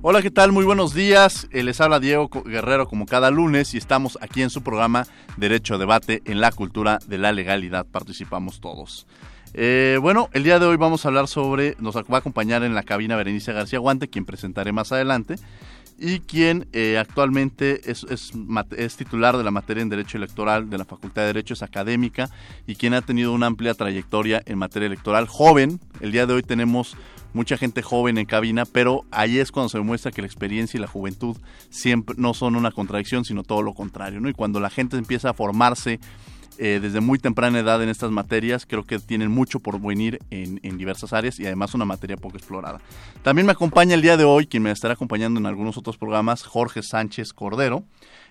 Hola, ¿qué tal? Muy buenos días. Eh, Les habla Diego Guerrero como cada lunes y estamos aquí en su programa Derecho a Debate en la cultura de la legalidad. Participamos todos. Eh, bueno, el día de hoy vamos a hablar sobre, nos va a acompañar en la cabina Berenice García Guante, quien presentaré más adelante, y quien eh, actualmente es, es, es, titular de la materia en Derecho Electoral de la Facultad de Derecho, es académica y quien ha tenido una amplia trayectoria en materia electoral. Joven, el día de hoy tenemos mucha gente joven en cabina, pero ahí es cuando se demuestra que la experiencia y la juventud siempre no son una contradicción, sino todo lo contrario, ¿no? Y cuando la gente empieza a formarse eh, desde muy temprana edad en estas materias, creo que tienen mucho por venir en, diversas áreas y además una materia poco explorada. También me acompaña el día de hoy, quien me estará acompañando en algunos otros programas, Jorge Sánchez Cordero,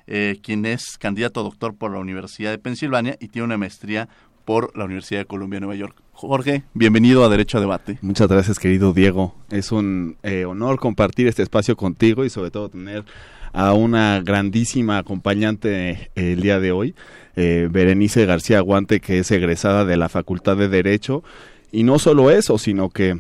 eh, quien es candidato a doctor por la Universidad de Pensilvania y tiene una maestría por la Universidad de Columbia, Nueva York. Jorge, bienvenido a Derecho a Debate. Muchas gracias, querido Diego. Es un eh, honor compartir este espacio contigo y sobre todo tener a una grandísima acompañante eh, el día de hoy, eh, Berenice García Guante, que es egresada de la Facultad de Derecho. Y no solo eso, sino que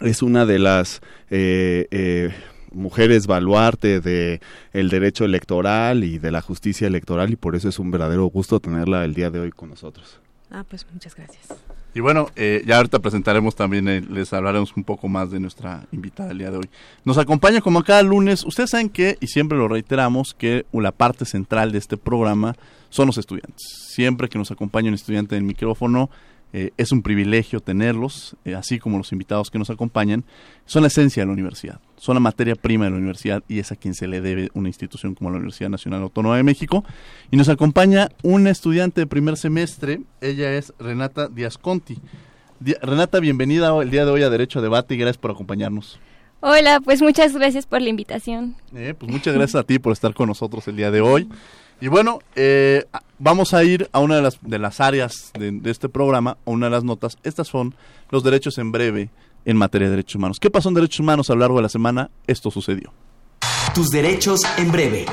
es una de las eh, mujeres baluarte de el derecho electoral y de la justicia electoral y por eso es un verdadero gusto tenerla el día de hoy con nosotros. Ah, pues muchas gracias. Y bueno, eh, ya ahorita presentaremos también, eh, les hablaremos un poco más de nuestra invitada el día de hoy. Nos acompaña como cada lunes, ustedes saben que, y siempre lo reiteramos, que la parte central de este programa son los estudiantes. Siempre que nos acompaña un estudiante en el micrófono, eh, es un privilegio tenerlos, eh, así como los invitados que nos acompañan. Son la esencia de la universidad, son la materia prima de la universidad y es a quien se le debe una institución como la Universidad Nacional Autónoma de México. Y nos acompaña una estudiante de primer semestre, ella es Renata Díaz Conti. Di Renata, bienvenida el día de hoy a Derecho a Debate y gracias por acompañarnos. Hola, pues muchas gracias por la invitación. Eh, pues muchas gracias a ti por estar con nosotros el día de hoy. Y bueno, eh, vamos a ir a una de las, de las áreas de, de, este programa, a una de las notas. Estas son los derechos en breve en materia de derechos humanos. ¿Qué pasó en derechos humanos a lo largo de la semana? Esto sucedió. Tus derechos en breve.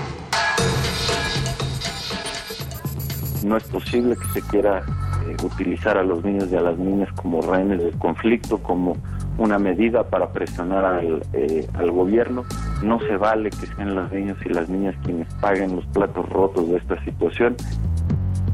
No es posible que se quiera eh, utilizar a los niños y a las niñas como rehenes del conflicto, como una medida para presionar al, eh, al, gobierno. No se vale que sean los niños y las niñas quienes paguen los platos rotos de esta situación.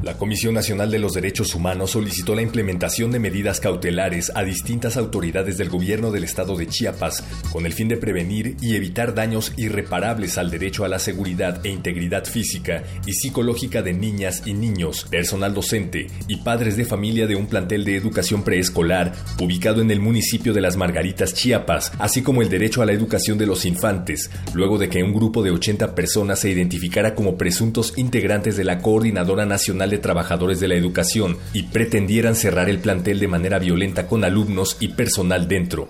La Comisión Nacional de los Derechos Humanos solicitó la implementación de medidas cautelares a distintas autoridades del gobierno del estado de Chiapas con el fin de prevenir y evitar daños irreparables al derecho a la seguridad e integridad física y psicológica de niñas y niños, personal docente y padres de familia de un plantel de educación preescolar ubicado en el municipio de Las Margaritas, Chiapas, así como el derecho a la educación de los infantes, luego de que un grupo de 80 personas se identificara como presuntos integrantes de la Coordinadora Nacional de Trabajadores de la Educación y pretendieran cerrar el plantel de manera violenta con alumnos y personal dentro.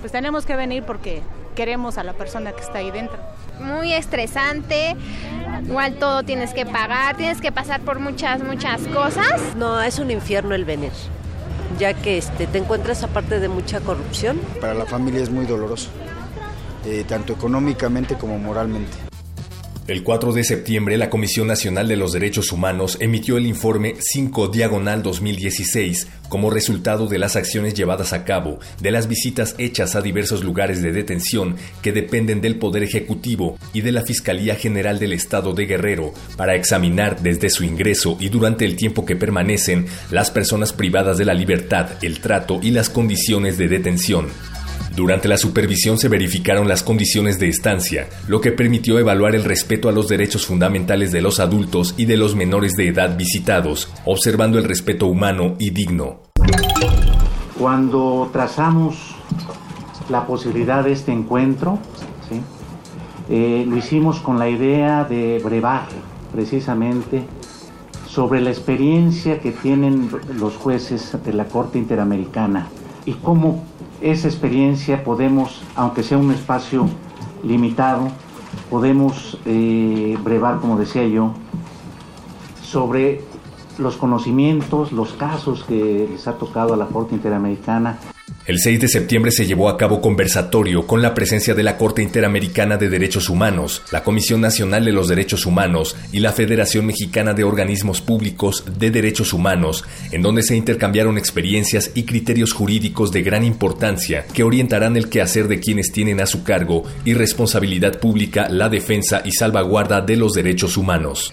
Pues tenemos que venir porque queremos a la persona que está ahí dentro. Muy estresante, igual todo tienes que pagar, tienes que pasar por muchas, muchas cosas. No, es un infierno el venir, ya que este, te encuentras aparte de mucha corrupción. Para la familia es muy doloroso, eh, tanto económicamente como moralmente. El 4 de septiembre, la Comisión Nacional de los Derechos Humanos emitió el informe 5 Diagonal 2016 como resultado de las acciones llevadas a cabo, de las visitas hechas a diversos lugares de detención que dependen del Poder Ejecutivo y de la Fiscalía General del Estado de Guerrero para examinar desde su ingreso y durante el tiempo que permanecen las personas privadas de la libertad, el trato y las condiciones de detención. Durante la supervisión se verificaron las condiciones de estancia, lo que permitió evaluar el respeto a los derechos fundamentales de los adultos y de los menores de edad visitados, observando el respeto humano y digno. Cuando trazamos la posibilidad de este encuentro, eh, lo hicimos con la idea de brevar precisamente sobre la experiencia que tienen los jueces de la Corte Interamericana y cómo esa experiencia podemos, aunque sea un espacio limitado, podemos eh, brevar, como decía yo, sobre los conocimientos, los casos que les ha tocado a la Corte Interamericana el 6 de septiembre se llevó a cabo conversatorio con la presencia de la Corte Interamericana de Derechos Humanos, la Comisión Nacional de los Derechos Humanos y la Federación Mexicana de Organismos Públicos de Derechos Humanos, en donde se intercambiaron experiencias y criterios jurídicos de gran importancia que orientarán el quehacer de quienes tienen a su cargo y responsabilidad pública la defensa y salvaguarda de los derechos humanos.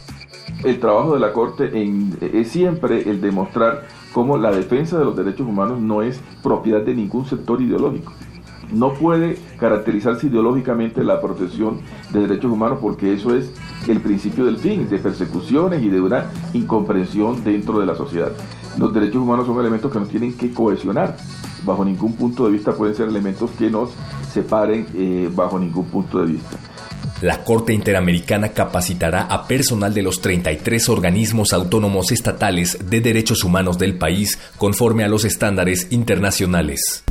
El trabajo de la Corte es siempre el demostrar como la defensa de los derechos humanos no es propiedad de ningún sector ideológico. No puede caracterizarse ideológicamente la protección de derechos humanos porque eso es el principio del fin, de persecuciones y de una incomprensión dentro de la sociedad. Los derechos humanos son elementos que nos tienen que cohesionar. Bajo ningún punto de vista pueden ser elementos que nos separen eh, bajo ningún punto de vista. La Corte Interamericana capacitará a personal de los 33 organismos autónomos estatales de derechos humanos del país conforme a los estándares internacionales.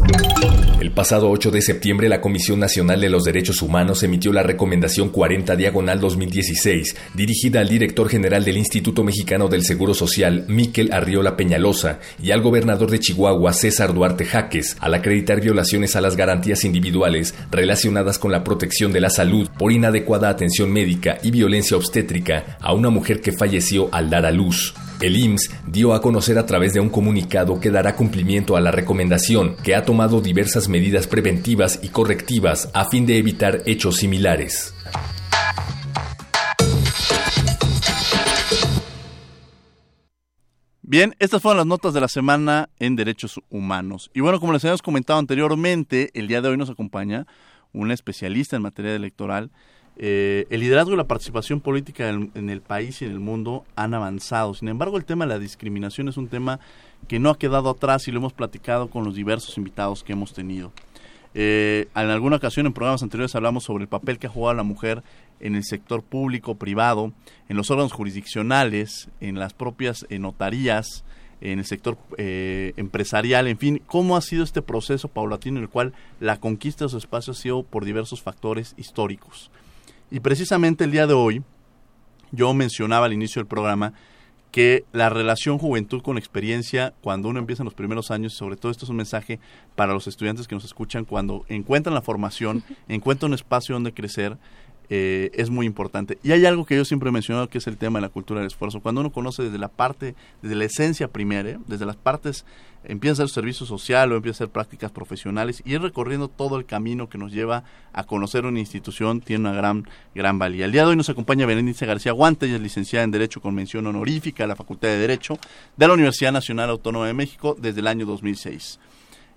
El pasado 8 de septiembre, la Comisión Nacional de los Derechos Humanos emitió la Recomendación 40 Diagonal 2016, dirigida al director general del Instituto Mexicano del Seguro Social, Miquel Arriola Peñalosa, y al gobernador de Chihuahua, César Duarte Jaques, al acreditar violaciones a las garantías individuales relacionadas con la protección de la salud por inadecuada atención médica y violencia obstétrica a una mujer que falleció al dar a luz. El IMSS dio a conocer a través de un comunicado que dará cumplimiento a la recomendación, que ha tomado diversas medidas preventivas y correctivas a fin de evitar hechos similares. Bien, estas fueron las notas de la semana en Derechos Humanos. Y bueno, como les habíamos comentado anteriormente, el día de hoy nos acompaña una especialista en materia electoral eh, el liderazgo y la participación política en, el país y en el mundo han avanzado. Sin embargo, el tema de la discriminación es un tema que no ha quedado atrás y lo hemos platicado con los diversos invitados que hemos tenido. Eh, en alguna ocasión en programas anteriores hablamos sobre el papel que ha jugado la mujer en el sector público, privado, en los órganos jurisdiccionales, en las propias eh, notarías, en el sector empresarial, en fin, cómo ha sido este proceso paulatino en el cual la conquista de su espacio ha sido por diversos factores históricos. Y precisamente el día de hoy, yo mencionaba al inicio del programa que la relación juventud con experiencia, cuando uno empieza en los primeros años, y sobre todo esto es un mensaje para los estudiantes que nos escuchan, cuando encuentran la formación, encuentran un espacio donde crecer, eh, es muy importante. Y hay algo que yo siempre he mencionado que es el tema de la cultura del esfuerzo. Cuando uno conoce desde la parte, desde la esencia primera, desde las partes, empieza a hacer servicio social o empieza a hacer prácticas profesionales y recorriendo todo el camino que nos lleva a conocer una institución tiene una gran, gran valía. El día de hoy nos acompaña Berenice García Guante, ella es licenciada en Derecho con mención honorífica de la Facultad de Derecho de la Universidad Nacional Autónoma de México desde el año 2006.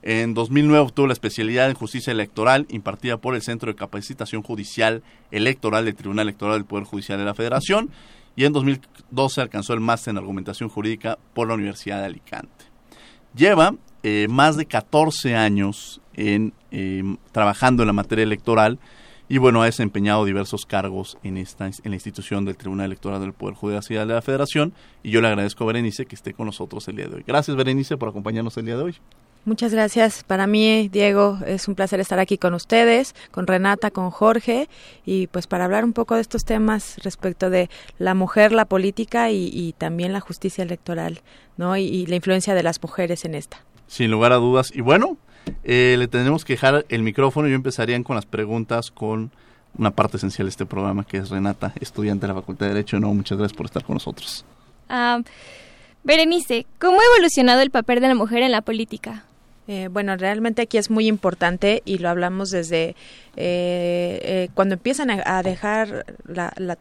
En 2009 obtuvo la especialidad en justicia electoral impartida por el Centro de Capacitación Judicial Electoral del Tribunal Electoral del Poder Judicial de la Federación y en 2012 alcanzó el máster en argumentación jurídica por la Universidad de Alicante. Lleva eh, más de 14 años en, em, trabajando en la materia electoral y bueno, ha desempeñado diversos cargos en, esta, en la institución del Tribunal Electoral del Poder Judicial de la Federación y yo le agradezco a Berenice que esté con nosotros el día de hoy. Gracias Berenice por acompañarnos el día de hoy. Muchas gracias. Para mí, Diego, es un placer estar aquí con ustedes, con Renata, con Jorge, y pues para hablar un poco de estos temas respecto de la mujer, la política y, también la justicia electoral, ¿no? Y, la influencia de las mujeres en esta. Sin lugar a dudas. Y bueno, eh, le tenemos que dejar el micrófono. Yo empezaría con las preguntas con una parte esencial de este programa, que es Renata, estudiante de la Facultad de Derecho. No, muchas gracias por estar con nosotros. Ah, Berenice, ¿cómo ha evolucionado el papel de la mujer en la política? Eh, bueno, realmente aquí es muy importante y lo hablamos desde eh, eh, cuando empiezan a, dejar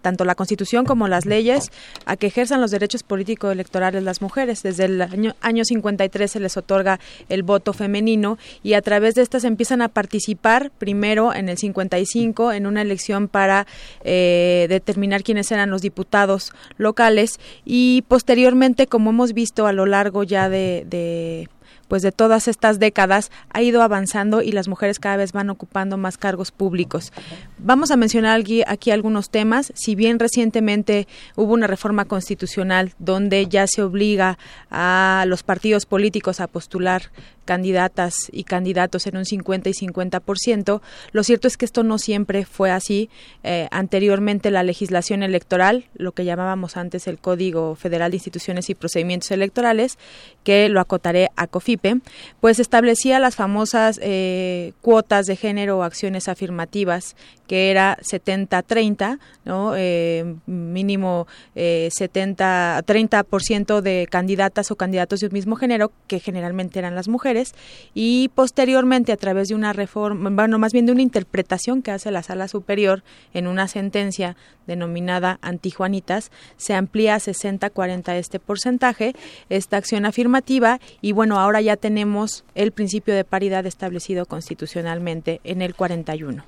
tanto la Constitución como las leyes a que ejerzan los derechos políticos electorales las mujeres. Desde el año, año 53 se les otorga el voto femenino y a través de estas empiezan a participar primero en el 55 en una elección para determinar quiénes eran los diputados locales y posteriormente, como hemos visto a lo largo ya de pues de todas estas décadas ha ido avanzando y las mujeres cada vez van ocupando más cargos públicos. Vamos a mencionar aquí, aquí algunos temas. Si bien recientemente hubo una reforma constitucional donde ya se obliga a los partidos políticos a postular candidatas y candidatos en un 50 y 50%. Lo cierto es que esto no siempre fue así. Eh, anteriormente la legislación electoral, lo que llamábamos antes el Código Federal de Instituciones y Procedimientos Electorales, que lo acotaré a COFIPE, pues establecía las famosas eh, cuotas de género o acciones afirmativas, que era 70-30, ¿no? Eh, mínimo 70, 30% de candidatas o candidatos de un mismo género, que generalmente eran las mujeres y posteriormente a través de una reforma, bueno, más bien de una interpretación que hace la Sala Superior en una sentencia denominada antijuanitas, se amplía a 60-40 este porcentaje, esta acción afirmativa y bueno, ahora ya tenemos el principio de paridad establecido constitucionalmente en el 41.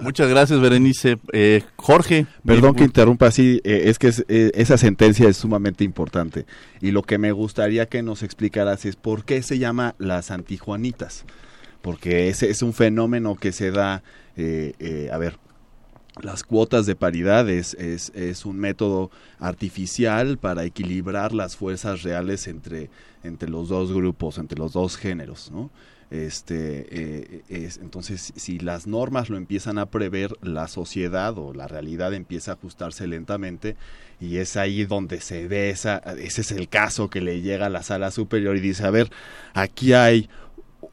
Muchas gracias, Berenice. Eh, Jorge. Perdón que interrumpa así, eh, es que eh, esa sentencia es sumamente importante. Y lo que me gustaría que nos explicaras es por qué se llama las antijuanitas. Porque ese es un fenómeno que se da, a ver, las cuotas de paridad es, es, es, un método artificial para equilibrar las fuerzas reales entre, entre los dos grupos, entre los dos géneros, ¿no? Este, eh, es, entonces, si las normas lo empiezan a prever, la sociedad o la realidad empieza a ajustarse lentamente y es ahí donde se ve esa, ese es el caso que le llega a la sala superior y dice, a ver, aquí hay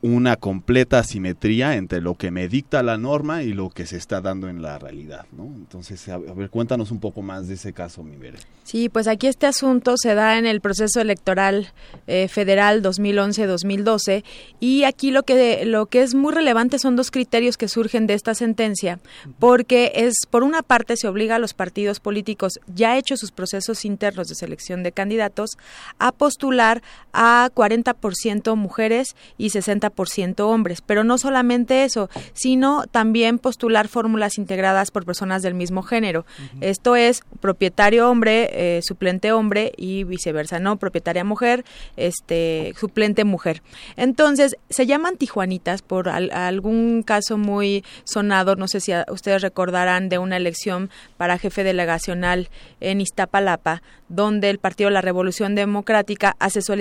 una completa asimetría entre lo que me dicta la norma y lo que se está dando en la realidad, ¿no? Entonces, a, ver, cuéntanos un poco más de ese caso, mi Sí, pues aquí este asunto se da en el proceso electoral eh, federal 2011-2012 y aquí lo que lo que es muy relevante son dos criterios que surgen de esta sentencia, porque es por una parte se obliga a los partidos políticos ya hechos sus procesos internos de selección de candidatos a postular a 40% mujeres y 60 ciento hombres, pero no solamente eso, sino también postular fórmulas integradas por personas del mismo género. Esto es propietario hombre, eh, suplente hombre y viceversa, ¿no? Propietaria mujer, este suplente mujer. Entonces, se llaman tijuanitas por algún caso muy sonado, no sé si ustedes recordarán de una elección para jefe delegacional en Iztapalapa, donde el Partido de la Revolución Democrática hace su,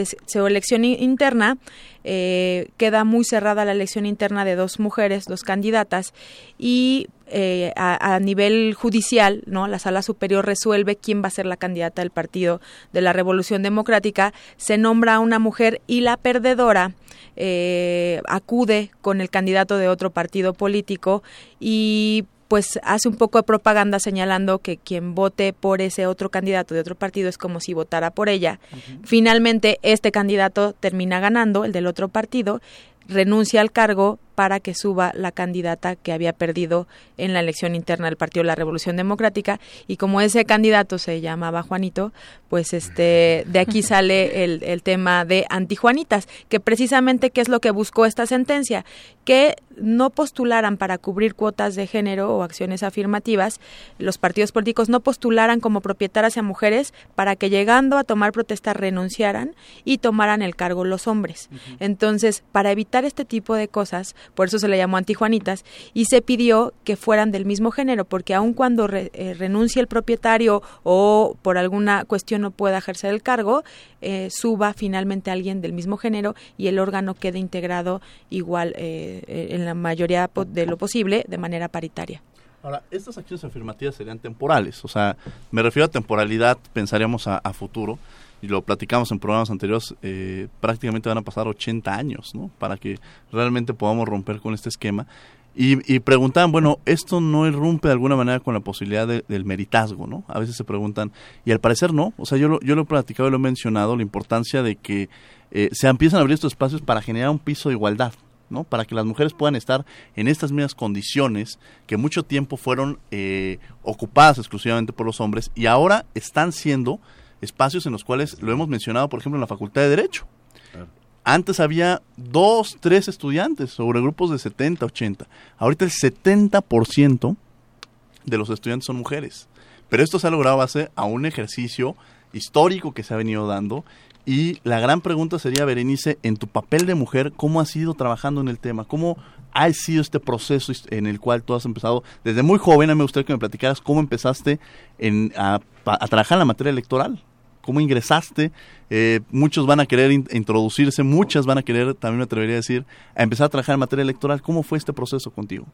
elección interna, eh, queda muy cerrada la elección interna de dos mujeres, dos candidatas, y eh, a, nivel judicial, ¿no? La sala superior resuelve quién va a ser la candidata del Partido de la Revolución Democrática, se nombra a una mujer y la perdedora eh, acude con el candidato de otro partido político y pues hace un poco de propaganda señalando que quien vote por ese otro candidato de otro partido es como si votara por ella. Finalmente, este candidato termina ganando, el del otro partido, renuncia al cargo para que suba la candidata que había perdido en la elección interna del Partido de la Revolución Democrática. Y como ese candidato se llamaba Juanito, pues este de aquí sale el, el tema de antijuanitas, que precisamente qué es lo que buscó esta sentencia, que no postularan para cubrir cuotas de género o acciones afirmativas, los partidos políticos no postularan como propietarias a mujeres para que llegando a tomar protesta renunciaran y tomaran el cargo los hombres. Entonces, para evitar este tipo de cosas, por eso se le llamó antijuanitas, y se pidió que fueran del mismo género, porque aun cuando eh, renuncie el propietario o por alguna cuestión no pueda ejercer el cargo, eh, suba finalmente alguien del mismo género y el órgano quede integrado igual eh, en la mayoría de lo posible de manera paritaria. Ahora, estas acciones afirmativas serían temporales, o sea, me refiero a temporalidad, pensaríamos a, futuro, y lo platicamos en programas anteriores, eh, prácticamente van a pasar 80 años, ¿no? Para que realmente podamos romper con este esquema. Y, y preguntaban, bueno, esto no irrumpe de alguna manera con la posibilidad del meritazgo, ¿no? A veces se preguntan, y al parecer no, o sea, yo lo, yo lo he platicado y lo he mencionado, la importancia de que eh, se empiezan a abrir estos espacios para generar un piso de igualdad, ¿no? Para que las mujeres puedan estar en estas mismas condiciones que mucho tiempo fueron eh, ocupadas exclusivamente por los hombres y ahora están siendo espacios en los cuales lo hemos mencionado, por ejemplo, en la Facultad de Derecho. Antes había dos, tres estudiantes sobre grupos de 70, 80. Ahorita el 70% de los estudiantes son mujeres. Pero esto se ha logrado base a un ejercicio histórico que se ha venido dando y la gran pregunta sería, Berenice, en tu papel de mujer, ¿cómo has ido trabajando en el tema? ¿Cómo ha sido este proceso en el cual tú has empezado desde muy joven? A mí me gustaría que me platicaras cómo empezaste en, a, trabajar en la materia electoral. cómo ingresaste. Eh, muchos van a querer introducirse, muchas van a querer, también me atrevería a decir, a empezar a trabajar en materia electoral. ¿Cómo fue este proceso contigo?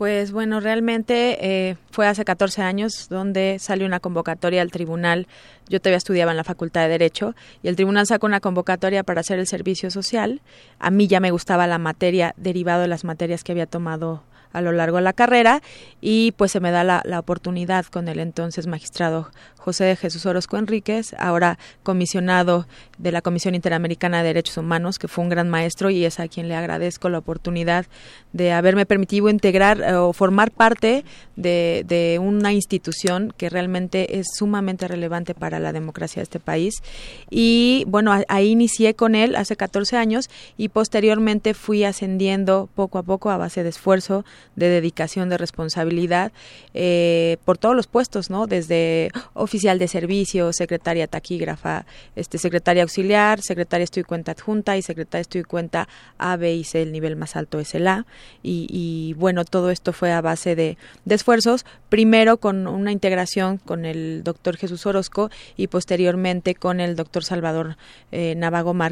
Pues bueno, realmente eh, fue hace 14 años donde salió una convocatoria al tribunal. Yo todavía estudiaba en la Facultad de Derecho y el tribunal sacó una convocatoria para hacer el servicio social. A mí ya me gustaba la materia derivado de las materias que había tomado a lo largo de la carrera y pues se me da la, oportunidad con el entonces magistrado José de Jesús Orozco Enríquez, ahora comisionado de la Comisión Interamericana de Derechos Humanos, que fue un gran maestro y es a quien le agradezco la oportunidad de haberme permitido integrar eh, o formar parte de, de, una institución que realmente es sumamente relevante para la democracia de este país. Y bueno, ahí inicié con él hace 14 años y posteriormente fui ascendiendo poco a poco a base de esfuerzo, de dedicación, de responsabilidad eh, por todos los puestos, ¿no? Desde oficial de servicio, secretaria taquígrafa, este, secretaria auxiliar, secretaria estoy cuenta adjunta y secretaria estoy cuenta A, B y C, el nivel más alto es el A. Y, bueno, todo esto fue a base de, esfuerzos, primero con una integración con el doctor Jesús Orozco y posteriormente con el doctor Salvador eh,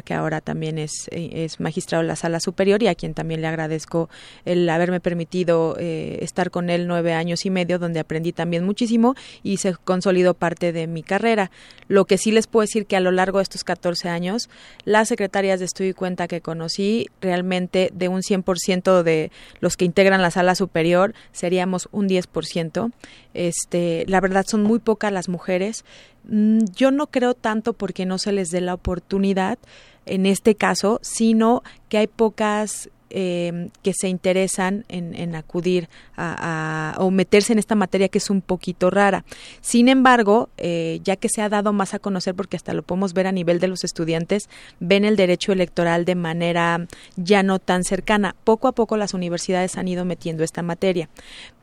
que ahora también es, es magistrado de la sala superior y a quien también le agradezco el haberme permitido eh, estar con él nueve años y medio, donde aprendí también muchísimo y se consolidó parte de mi carrera. Lo que sí les puedo decir que a lo largo de estos 14 años, las secretarias de estudio y cuenta que conocí, realmente de un 100% de los que integran la sala superior, seríamos un 10%. Este, la verdad son muy pocas las mujeres. Mm, yo no creo tanto porque no se les dé la oportunidad en este caso, sino que hay pocas eh, que se interesan en, acudir a, o meterse en esta materia que es un poquito rara. Sin embargo, eh, ya que se ha dado más a conocer, porque hasta lo podemos ver a nivel de los estudiantes, ven el derecho electoral de manera ya no tan cercana. Poco a poco las universidades han ido metiendo esta materia.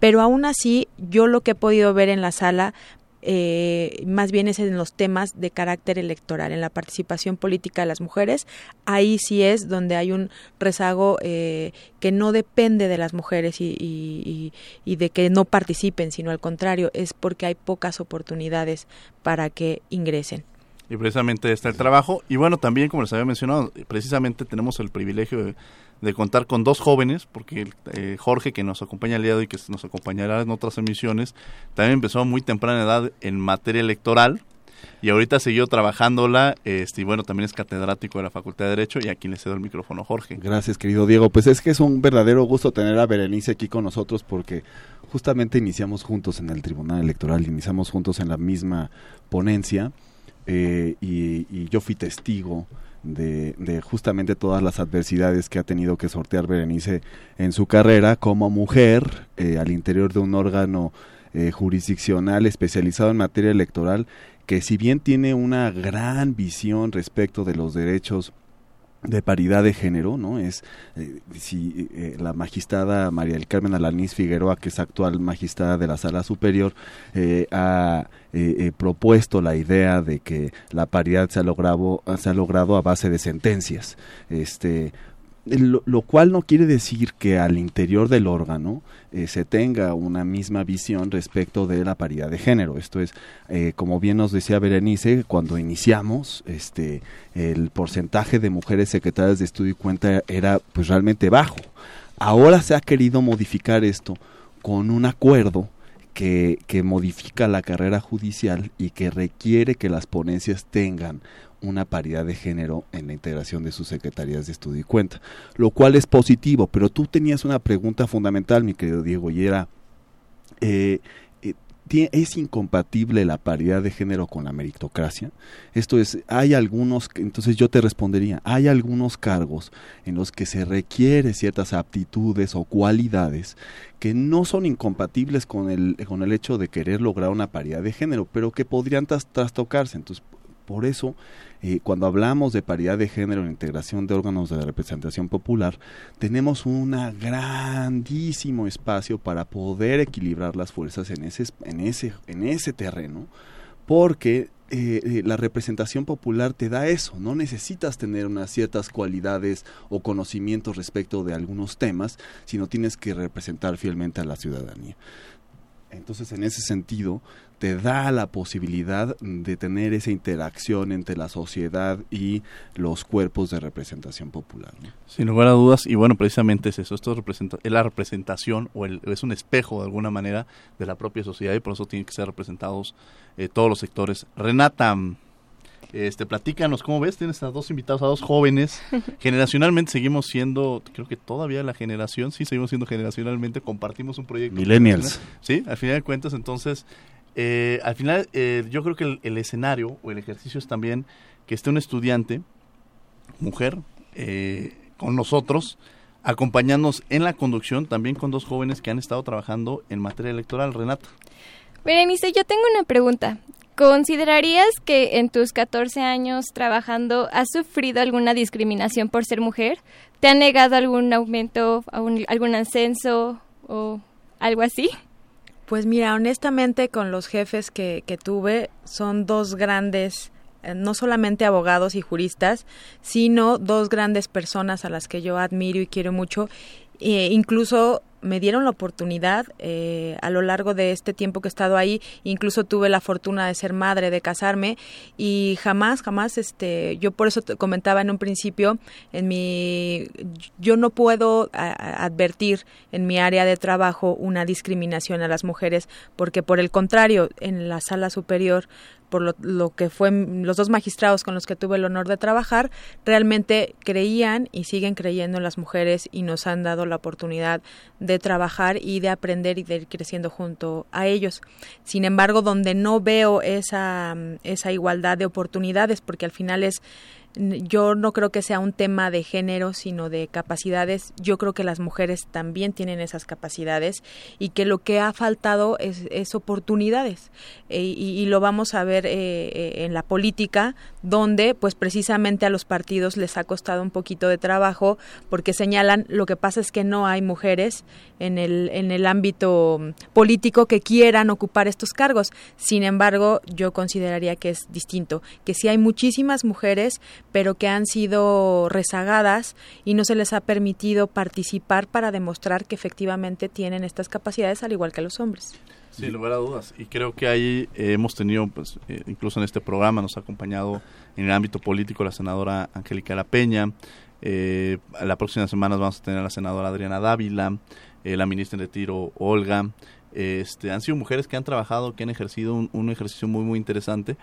Pero aún así, yo lo que he podido ver en la sala, eh, más bien es en los temas de carácter electoral, en la participación política de las mujeres. Ahí sí es donde hay un rezago eh, que no depende de las mujeres y, y, y, de que no participen, sino al contrario, es porque hay pocas oportunidades para que ingresen. Y precisamente está el trabajo. Y bueno, también, como les había mencionado, precisamente tenemos el privilegio de contar con dos jóvenes, porque eh, Jorge, que nos acompaña el día de hoy, y que nos acompañará en otras emisiones, también empezó a muy temprana edad en materia electoral y ahorita siguió trabajándola, este, y bueno, también es catedrático de la Facultad de Derecho y aquí le cedo el micrófono Jorge. Gracias, querido Diego. Pues es que es un verdadero gusto tener a Berenice aquí con nosotros porque justamente iniciamos juntos en el Tribunal Electoral, iniciamos juntos en la misma ponencia eh, y, yo fui testigo de, justamente todas las adversidades que ha tenido que sortear Berenice en su carrera como mujer eh, al interior de un órgano eh, jurisdiccional especializado en materia electoral que si bien tiene una gran visión respecto de los derechos de paridad de género, ¿no? Es eh, si eh, la magistrada María del Carmen Alanís Figueroa, que es actual magistrada de la Sala Superior, eh, ha propuesto la idea de que la paridad se ha logrado se ha logrado a base de sentencias, este lo, cual no quiere decir que al interior del órgano eh, se tenga una misma visión respecto de la paridad de género. Esto es, eh, como bien nos decía Berenice, cuando iniciamos, este, el porcentaje de mujeres secretarias de estudio y cuenta era pues realmente bajo. Ahora se ha querido modificar esto con un acuerdo que, que, modifica la carrera judicial y que requiere que las ponencias tengan una paridad de género en la integración de sus secretarías de estudio y cuenta, lo cual es positivo, pero tú tenías una pregunta fundamental, mi querido Diego, y era, eh, eh, ¿es incompatible la paridad de género con la meritocracia? Esto es, hay algunos, entonces yo te respondería, hay algunos cargos en los que se requiere ciertas aptitudes o cualidades que no son incompatibles con el, con el hecho de querer lograr una paridad de género, pero que podrían trastocarse. Entonces, por eso, eh, cuando hablamos de paridad de género en integración de órganos de representación popular, tenemos un grandísimo espacio para poder equilibrar las fuerzas en ese, en ese, en ese terreno, porque eh, eh, la representación popular te da eso, no necesitas tener unas ciertas cualidades o conocimientos respecto de algunos temas, sino tienes que representar fielmente a la ciudadanía. Entonces, en ese sentido, te da la posibilidad de tener esa interacción entre la sociedad y los cuerpos de representación popular. Sin lugar a dudas, y bueno, precisamente es eso, esto representa, es la representación o es un espejo de alguna manera de la propia sociedad y por eso tienen que ser representados eh, todos los sectores. Renata, este, platícanos, ¿cómo ves? Tienes a dos invitados, a dos jóvenes. Generacionalmente seguimos siendo, creo que todavía la generación, sí, seguimos siendo generacionalmente, compartimos un proyecto. Millennials. Sí, al final de cuentas, entonces, eh, al final eh, yo creo que el, escenario o el ejercicio es también que esté un estudiante, mujer, eh, con nosotros, acompañándonos en la conducción, también con dos jóvenes que han estado trabajando en materia electoral. Renata. Berenice, yo tengo una pregunta. ¿Considerarías que en tus 14 años trabajando has sufrido alguna discriminación por ser mujer? ¿Te han negado algún aumento, algún ascenso o algo así? Pues mira, honestamente con los jefes que, que tuve son dos grandes eh, no solamente abogados y juristas, sino dos grandes personas a las que yo admiro y quiero mucho. E incluso me dieron la oportunidad eh, a lo largo de este tiempo que he estado ahí, incluso tuve la fortuna de ser madre, de casarme y jamás, jamás, este, yo por eso te comentaba en un principio, en mi, yo no puedo advertir en mi área de trabajo una discriminación a las mujeres, porque por el contrario, en la sala superior por lo, lo, que fue los dos magistrados con los que tuve el honor de trabajar, realmente creían y siguen creyendo en las mujeres y nos han dado la oportunidad de trabajar y de aprender y de ir creciendo junto a ellos. Sin embargo, donde no veo esa, esa igualdad de oportunidades, porque al final es yo no creo que sea un tema de género, sino de capacidades. Yo creo que las mujeres también tienen esas capacidades y que lo que ha faltado es, oportunidades. E, y, lo vamos a ver eh, eh, en la política, donde pues precisamente a los partidos les ha costado un poquito de trabajo porque señalan lo que pasa es que no hay mujeres en el, en el ámbito político que quieran ocupar estos cargos. Sin embargo, yo consideraría que es distinto, que si hay muchísimas mujeres, pero que han sido rezagadas y no se les ha permitido participar para demostrar que efectivamente tienen estas capacidades al igual que los hombres. Sin lugar a dudas. Y creo que ahí eh, hemos tenido, pues, eh, incluso en este programa nos ha acompañado en el ámbito político la senadora Angélica La Peña. Eh, la próxima semana vamos a tener a la senadora Adriana Dávila, la ministra de Tiro Olga. Este, han sido mujeres que han trabajado, que han ejercido un ejercicio muy, muy interesante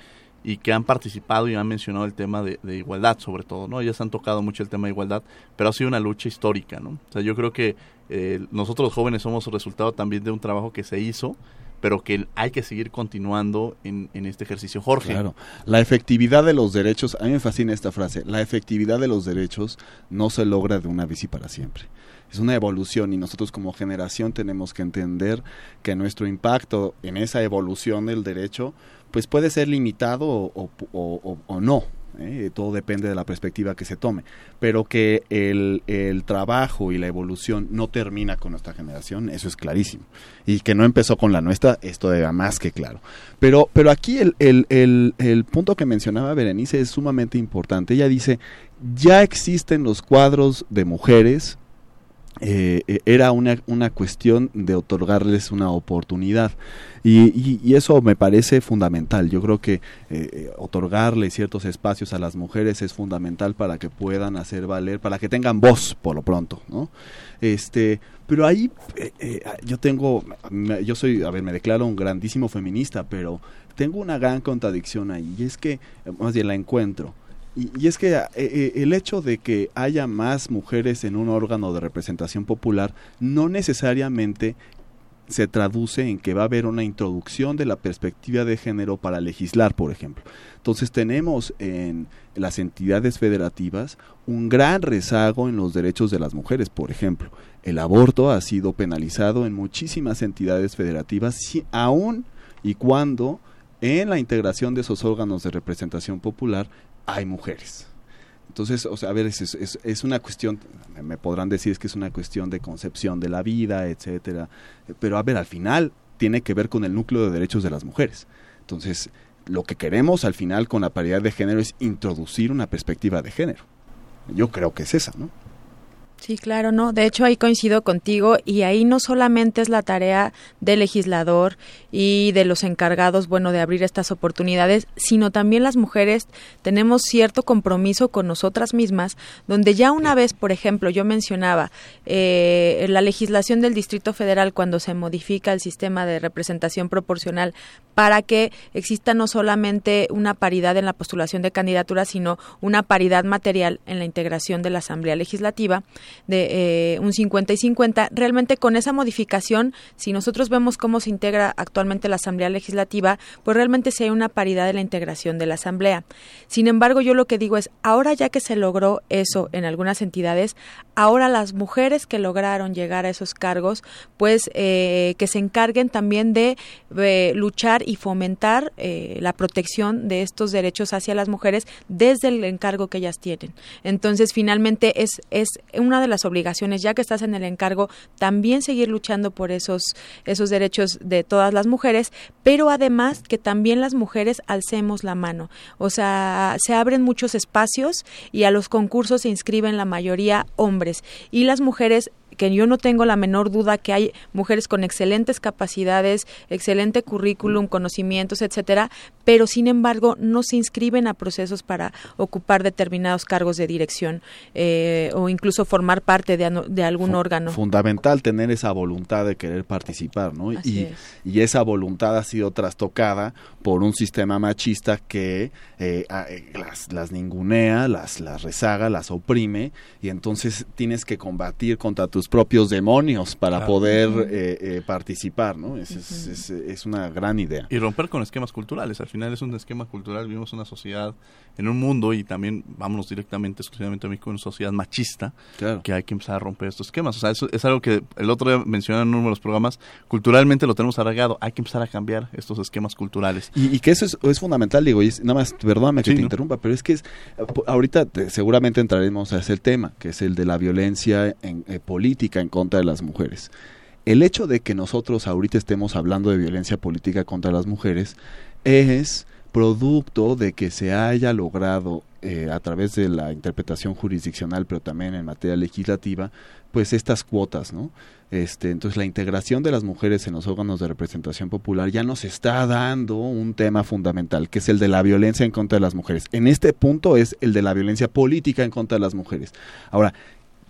y que han participado y han mencionado el tema de, igualdad sobre todo, ¿no? Ellas han tocado mucho el tema de igualdad, pero ha sido una lucha histórica, ¿no? O sea, yo creo que eh, nosotros jóvenes somos resultado también de un trabajo que se hizo, pero que hay que seguir continuando en, en, este ejercicio. Jorge. Claro, la efectividad de los derechos, a mí me fascina esta frase, la efectividad de los derechos no se logra de una y para siempre. Es una evolución y nosotros como generación tenemos que entender que nuestro impacto en esa evolución del derecho pues puede ser limitado o, no. ¿eh? Todo depende de la perspectiva que se tome. Pero que el, el, trabajo y la evolución no termina con nuestra generación, eso es clarísimo. Y que no empezó con la nuestra, esto era más que claro. Pero, pero aquí el, el, el punto que mencionaba Berenice es sumamente importante. Ella dice, ya existen los cuadros de mujeres eh, eh, era una, una, cuestión de otorgarles una oportunidad. Y, y, eso me parece fundamental. Yo creo que eh, otorgarle ciertos espacios a las mujeres es fundamental para que puedan hacer valer, para que tengan voz, por lo pronto, ¿no? Este, pero ahí yo tengo, yo soy, a ver, me declaro un grandísimo feminista, pero tengo una gran contradicción ahí, y es que, más bien la encuentro y, es que eh, eh, el hecho de que haya más mujeres en un órgano de representación popular no necesariamente se traduce en que va a haber una introducción de la perspectiva de género para legislar, por ejemplo. Entonces tenemos en las entidades federativas un gran rezago en los derechos de las mujeres, por ejemplo. El aborto ha sido penalizado en muchísimas entidades federativas, aún y cuando en la integración de esos órganos de representación popular hay mujeres. Entonces, o sea, a ver, es, es, una cuestión, me podrán decir es que es una cuestión de concepción de la vida, etcétera, pero a ver, al final tiene que ver con el núcleo de derechos de las mujeres. Entonces, lo que queremos al final con la paridad de género es introducir una perspectiva de género. Yo creo que es esa, ¿no? Sí, claro, no. De hecho, ahí coincido contigo y ahí no solamente es la tarea del legislador y de los encargados, bueno, de abrir estas oportunidades, sino también las mujeres tenemos cierto compromiso con nosotras mismas, donde ya una vez, por ejemplo, yo mencionaba eh, la legislación del Distrito Federal cuando se modifica el sistema de representación proporcional para que exista no solamente una paridad en la postulación de candidaturas, sino una paridad material en la integración de la Asamblea Legislativa de eh, un 50 y 50. Realmente con esa modificación, si nosotros vemos cómo se integra actualmente la Asamblea Legislativa, pues realmente sí hay una paridad de la integración de la Asamblea. Sin embargo, yo lo que digo es, ahora ya que se logró eso en algunas entidades, ahora las mujeres que lograron llegar a esos cargos, pues eh, que se encarguen también de eh, luchar y fomentar la protección de estos derechos hacia las mujeres desde el encargo que ellas tienen. Entonces, finalmente es, es una de las obligaciones, ya que estás en el encargo, también seguir luchando por esos, esos derechos de todas las mujeres, pero además que también las mujeres alcemos la mano. O sea, se abren muchos espacios y a los concursos se inscriben la mayoría hombres y las mujeres que yo no tengo la menor duda que hay mujeres con excelentes capacidades, excelente currículum, conocimientos, etcétera, pero sin embargo no se inscriben a procesos para ocupar determinados cargos de dirección eh, o incluso formar parte de, algún órgano. Fundamental tener esa voluntad de querer participar, ¿no? Y, y, esa voluntad ha sido trastocada por un sistema machista que eh, eh, las, las ningunea, las, las rezaga, las oprime y entonces tienes que combatir contra tus propios demonios para poder eh, eh, participar, ¿no? Es, es, una gran idea. Y romper con esquemas culturales. Al final es un esquema cultural. Vivimos una sociedad, en un mundo y también vámonos directamente, exclusivamente a México, una sociedad machista, que hay que empezar a romper estos esquemas. O sea, eso es algo que el otro día mencionaron en uno de los programas, culturalmente lo tenemos arraigado. Hay que empezar a cambiar estos esquemas culturales. Y, que eso es, fundamental, digo, y nada más, perdóname que te interrumpa, pero es que es, ahorita seguramente entraremos a ese tema, que es el de la violencia en, eh, política en contra de las mujeres. El hecho de que nosotros ahorita estemos hablando de violencia política contra las mujeres es producto de que se haya logrado eh, a través de la interpretación jurisdiccional, pero también en materia legislativa, pues estas cuotas, ¿no? Este, entonces la integración de las mujeres en los órganos de representación popular ya nos está dando un tema fundamental, que es el de la violencia en contra de las mujeres. En este punto es el de la violencia política en contra de las mujeres. Ahora,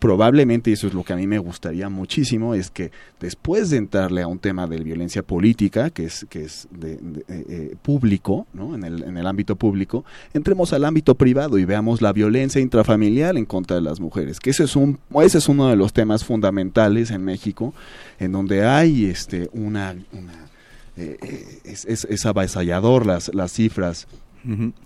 probablemente, y eso es lo que a mí me gustaría muchísimo, es que después de entrarle a un tema de violencia política, que es, que es de, eh, eh, público, ¿no? en, el, en el ámbito público, entremos al ámbito privado y veamos la violencia intrafamiliar en contra de las mujeres, que ese es, un, ese es uno de los temas fundamentales en México, en donde hay este, una... una eh, es, es, es avasallador las, las cifras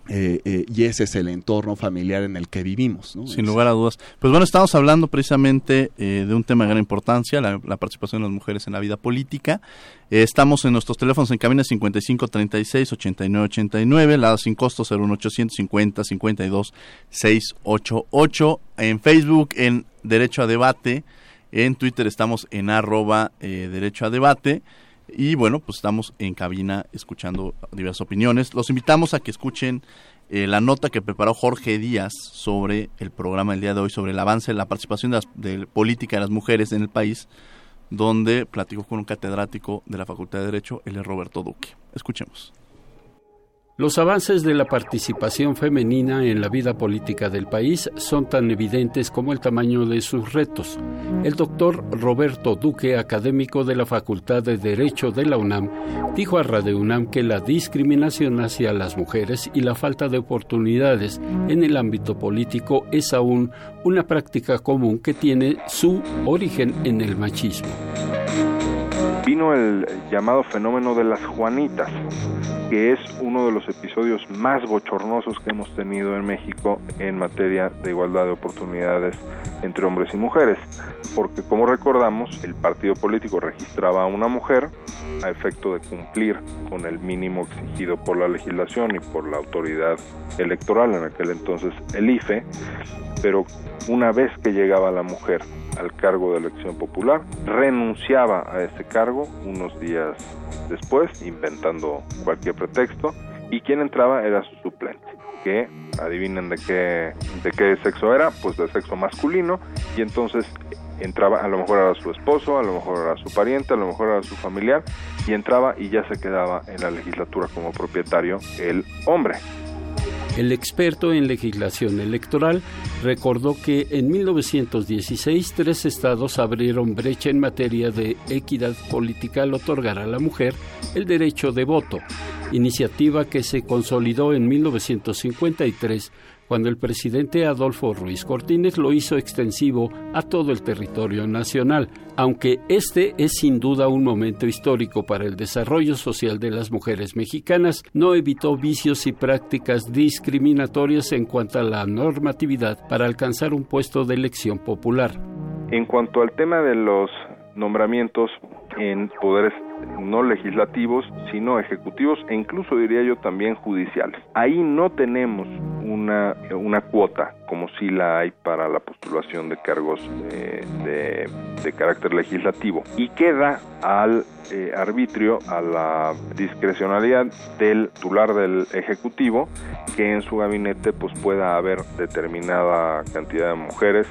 eh, eh, y ese es el entorno familiar en el que vivimos. Sin lugar a dudas. Pues bueno, estamos hablando precisamente eh, de un tema de gran importancia, la, participación de las mujeres en la vida política. estamos en nuestros teléfonos en cabina 55 36 89 89, la sin costo 01850 52 688. En Facebook en Derecho a Debate. En Twitter estamos en arroba Derecho a Debate. Y bueno, pues estamos en cabina escuchando diversas opiniones. Los invitamos a que escuchen eh, la nota que preparó Jorge Díaz sobre el programa del día de hoy, sobre el avance de la participación de, de política de las mujeres en el país, donde platicó con un catedrático de la Facultad de Derecho, es Roberto Duque. Escuchemos. Los avances de la participación femenina en la vida política del país son tan evidentes como el tamaño de sus retos. El doctor Roberto Duque, académico de la Facultad de Derecho de la UNAM, dijo a Radio UNAM que la discriminación hacia las mujeres y la falta de oportunidades en el ámbito político es aún una práctica común que tiene su origen en el machismo vino el llamado fenómeno de las Juanitas, que es uno de los episodios más bochornosos que hemos tenido en México en materia de igualdad de oportunidades entre hombres y mujeres, porque como recordamos, el partido político registraba a una mujer a efecto de cumplir con el mínimo exigido por la legislación y por la autoridad electoral, en aquel entonces el IFE, pero una vez que llegaba la mujer al cargo de elección popular, renunciaba a ese cargo unos días después, inventando cualquier pretexto, y quien entraba era su suplente. que adivinen de qué, de qué sexo era, pues de sexo masculino, y entonces entraba, a lo mejor era su esposo, a lo mejor era su pariente, a lo mejor era su familiar, y entraba y ya se quedaba en la legislatura como propietario el hombre. El experto en legislación electoral recordó que en 1916 tres estados abrieron brecha en materia de equidad política al otorgar a la mujer el derecho de voto, iniciativa que se consolidó en 1953 cuando el presidente Adolfo Ruiz Cortines lo hizo extensivo a todo el territorio nacional, aunque este es sin duda un momento histórico para el desarrollo social de las mujeres mexicanas, no evitó vicios y prácticas discriminatorias en cuanto a la normatividad para alcanzar un puesto de elección popular. En cuanto al tema de los nombramientos en poderes no legislativos, sino ejecutivos e incluso diría yo también judiciales. Ahí no tenemos una, una cuota como si la hay para la postulación de cargos de, de, carácter legislativo y queda al eh, arbitrio, a la discrecionalidad del titular del ejecutivo que en su gabinete pues pueda haber determinada cantidad de mujeres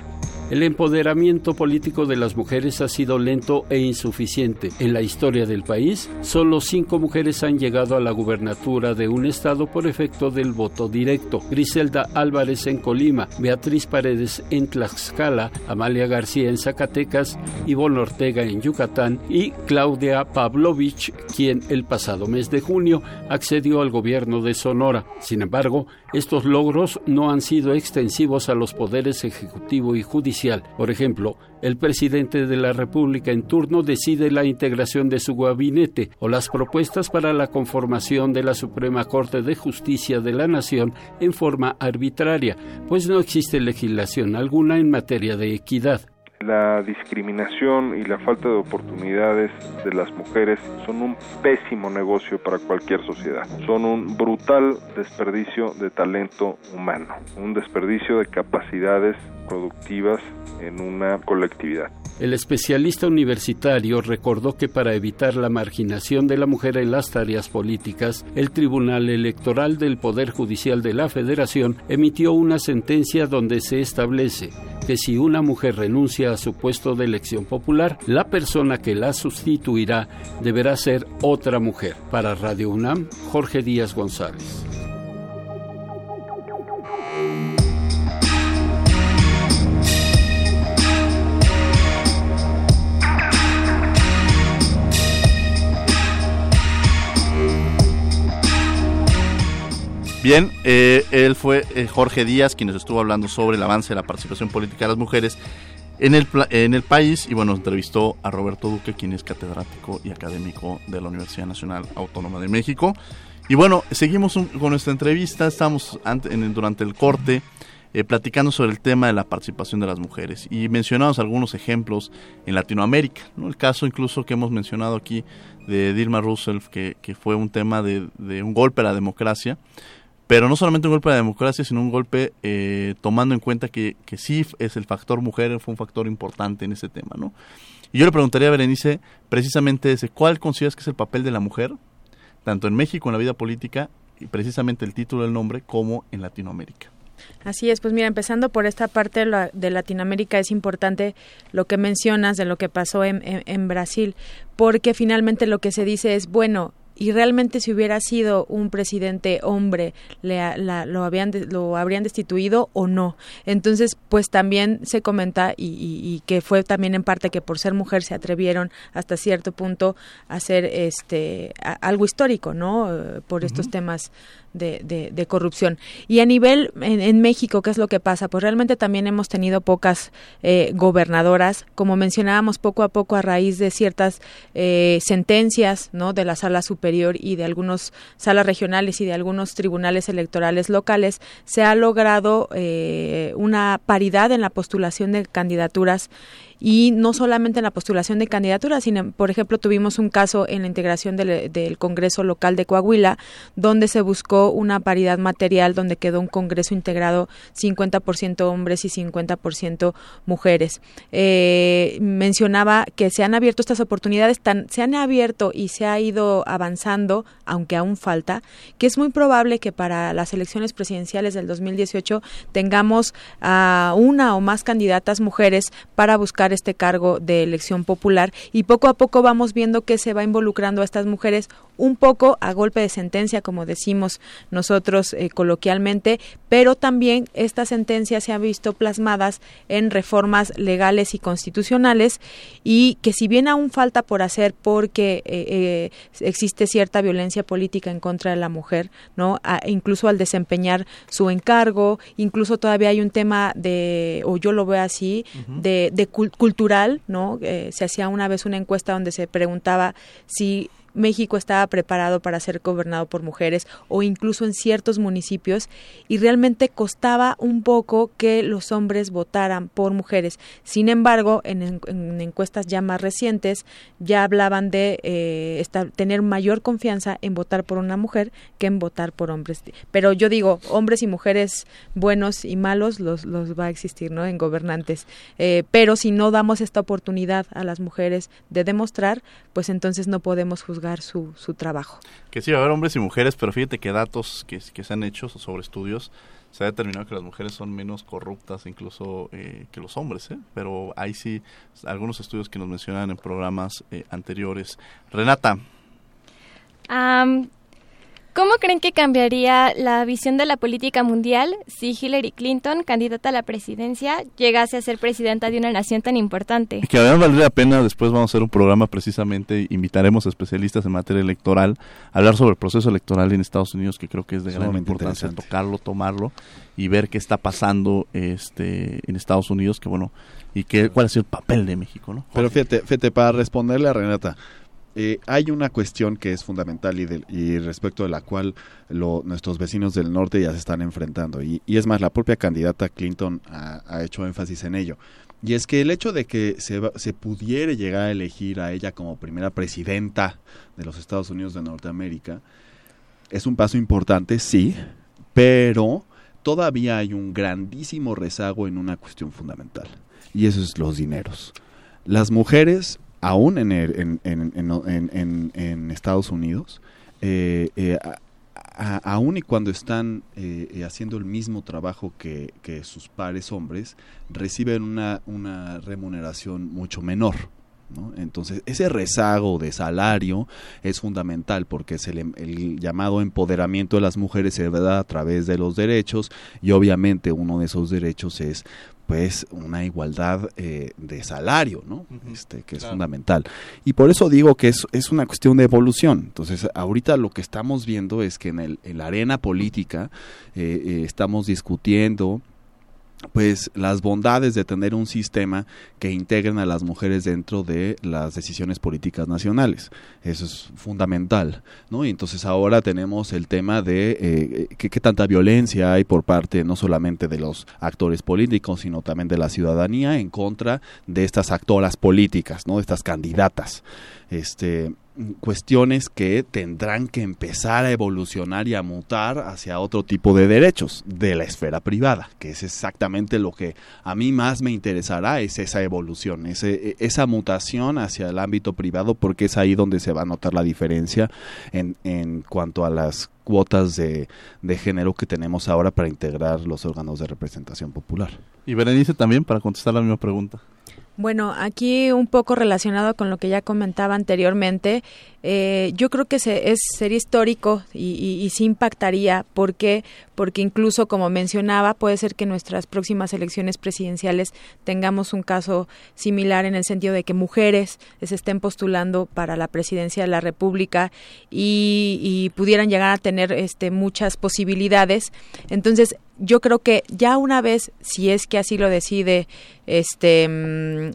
el empoderamiento político de las mujeres ha sido lento e insuficiente. En la historia del país, solo cinco mujeres han llegado a la gubernatura de un estado por efecto del voto directo. Griselda Álvarez en Colima, Beatriz Paredes en Tlaxcala, Amalia García en Zacatecas, Ivonne Ortega en Yucatán y Claudia Pavlovich, quien el pasado mes de junio accedió al gobierno de Sonora. Sin embargo, estos logros no han sido extensivos a los poderes ejecutivo y judicial por ejemplo, el presidente de la República en turno decide la integración de su gabinete o las propuestas para la conformación de la Suprema Corte de Justicia de la Nación en forma arbitraria, pues no existe legislación alguna en materia de equidad. La discriminación y la falta de oportunidades de las mujeres son un pésimo negocio para cualquier sociedad. Son un brutal desperdicio de talento humano, un desperdicio de capacidades productivas en una colectividad. El especialista universitario recordó que para evitar la marginación de la mujer en las tareas políticas, el Tribunal Electoral del Poder Judicial de la Federación emitió una sentencia donde se establece que si una mujer renuncia a su puesto de elección popular, la persona que la sustituirá deberá ser otra mujer. Para Radio UNAM, Jorge Díaz González. Bien, eh, él fue eh, Jorge Díaz quien nos estuvo hablando sobre el avance de la participación política de las mujeres en el, en el país y bueno, entrevistó a Roberto Duque, quien es catedrático y académico de la Universidad Nacional Autónoma de México. Y bueno, seguimos con nuestra entrevista, estamos en, durante el corte eh, platicando sobre el tema de la participación de las mujeres y mencionamos algunos ejemplos en Latinoamérica, ¿no? el caso incluso que hemos mencionado aquí de Dilma Rousseff, que, que fue un tema de, de un golpe a la democracia, pero no solamente un golpe a la democracia, sino un golpe eh, tomando en cuenta que, que sí es el factor mujer, fue un factor importante en ese tema, ¿no? Y yo le preguntaría a Berenice precisamente ese, ¿cuál consideras que es el papel de la mujer, tanto en México en la vida política, y precisamente el título del nombre, como en Latinoamérica? Así es, pues mira, empezando por esta parte de Latinoamérica es importante lo que mencionas de lo que pasó en, en Brasil, porque finalmente lo que se dice es, bueno, y realmente si hubiera sido un presidente hombre le, lo habían lo habrían destituido o no entonces pues también se comenta y, que fue también en parte que por ser mujer se atrevieron hasta cierto punto a hacer este algo histórico no por estos temas de, corrupción. Y a nivel en, México, ¿qué es lo que pasa? Pues realmente también hemos tenido pocas eh, gobernadoras, como mencionábamos poco a poco a raíz de ciertas eh, sentencias ¿no? de la sala superior y de algunas salas regionales y de algunos tribunales electorales locales, se ha logrado eh, una paridad en la postulación de candidaturas y no solamente en la postulación de candidaturas, sino, por ejemplo, tuvimos un caso en la integración del, del Congreso local de Coahuila, donde se buscó una paridad material, donde quedó un Congreso integrado 50% hombres y 50% mujeres. Eh, mencionaba que se han abierto estas oportunidades, tan, se han abierto y se ha ido avanzando, aunque aún falta, que es muy probable que para las elecciones presidenciales del 2018 tengamos a una o más candidatas mujeres para buscar este cargo de elección popular y poco a poco vamos viendo que se va involucrando a estas mujeres un poco a golpe de sentencia, como decimos nosotros eh, coloquialmente, pero también estas sentencias se han visto plasmadas en reformas legales y constitucionales y que si bien aún falta por hacer porque eh, eh, existe cierta violencia política en contra de la mujer, no, incluso al desempeñar su encargo, incluso todavía hay un tema de, o yo lo veo así, de, de cultural, no, se hacía una vez una encuesta donde se preguntaba si México estaba preparado para ser gobernado por mujeres o incluso en ciertos municipios y realmente costaba un poco que los hombres votaran por mujeres. Sin embargo, en, encuestas ya más recientes ya hablaban de eh, tener mayor confianza en votar por una mujer que en votar por hombres. Pero yo digo, hombres y mujeres buenos y malos los, los va a existir, ¿no? En gobernantes. Eh, pero si no damos esta oportunidad a las mujeres de demostrar, pues entonces no podemos juzgar su, su trabajo. Que sí va a haber hombres y mujeres, pero fíjate que datos que, que se han hecho sobre estudios se ha determinado que las mujeres son menos corruptas incluso eh, que los hombres, ¿eh? pero hay sí algunos estudios que nos mencionan en programas eh, anteriores. Renata. ¿Cómo creen que cambiaría la visión de la política mundial si Hillary Clinton, candidata a la presidencia, llegase a ser presidenta de una nación tan importante? Que además valdría la pena, después vamos a hacer un programa precisamente, invitaremos a especialistas en materia electoral, a hablar sobre el proceso electoral en Estados Unidos, que creo que es de gran importancia tocarlo, tomarlo y ver qué está pasando este en Estados Unidos, que bueno, y qué, cuál ha sido el papel de México, ¿no? Pero fíjate, fíjate, para responderle a Renata, eh, hay una cuestión que es fundamental y, y respecto de la cual nuestros vecinos del norte ya se están enfrentando. Y, es más, la propia candidata Clinton ha, hecho énfasis en ello. Y es que el hecho de que se, se pudiera llegar a elegir a ella como primera presidenta de los Estados Unidos de Norteamérica es un paso importante, sí, pero todavía hay un grandísimo rezago en una cuestión fundamental. Y eso es los dineros. Las mujeres aún en, en, Estados Unidos, eh, eh, aún y cuando están eh, haciendo el mismo trabajo que, sus pares hombres, reciben una, una remuneración mucho menor. Entonces, ese rezago de salario es fundamental porque es el, el, llamado empoderamiento de las mujeres se da a través de los derechos y obviamente uno de esos derechos es pues una igualdad eh, de salario, ¿no? este, que es fundamental. Y por eso digo que es, es una cuestión de evolución. Entonces, ahorita lo que estamos viendo es que en, el, en la arena política eh, eh, estamos discutiendo pues las bondades de tener un sistema que integren a las mujeres dentro de las decisiones políticas nacionales. Eso es fundamental, ¿no? Y entonces ahora tenemos el tema de eh, qué tanta violencia hay por parte no solamente de los actores políticos, sino también de la ciudadanía en contra de estas actoras políticas, ¿no? De estas candidatas. Este, cuestiones que tendrán que empezar a evolucionar y a mutar hacia otro tipo de derechos de la esfera privada, que es exactamente lo que a mí más me interesará, es esa evolución, ese, esa mutación hacia el ámbito privado, porque es ahí donde se va a notar la diferencia en, en cuanto a las cuotas de, de género que tenemos ahora para integrar los órganos de representación popular. Y Berenice también para contestar la misma pregunta. Bueno, aquí un poco relacionado con lo que ya comentaba anteriormente, eh, yo creo que se, es, sería histórico y, y, sí impactaría. ¿Por qué? Porque incluso, como mencionaba, puede ser que nuestras próximas elecciones presidenciales tengamos un caso similar en el sentido de que mujeres se estén postulando para la presidencia de la República y, y pudieran llegar a tener este, muchas posibilidades. Entonces, yo creo que ya una vez, si es que así lo decide este mm,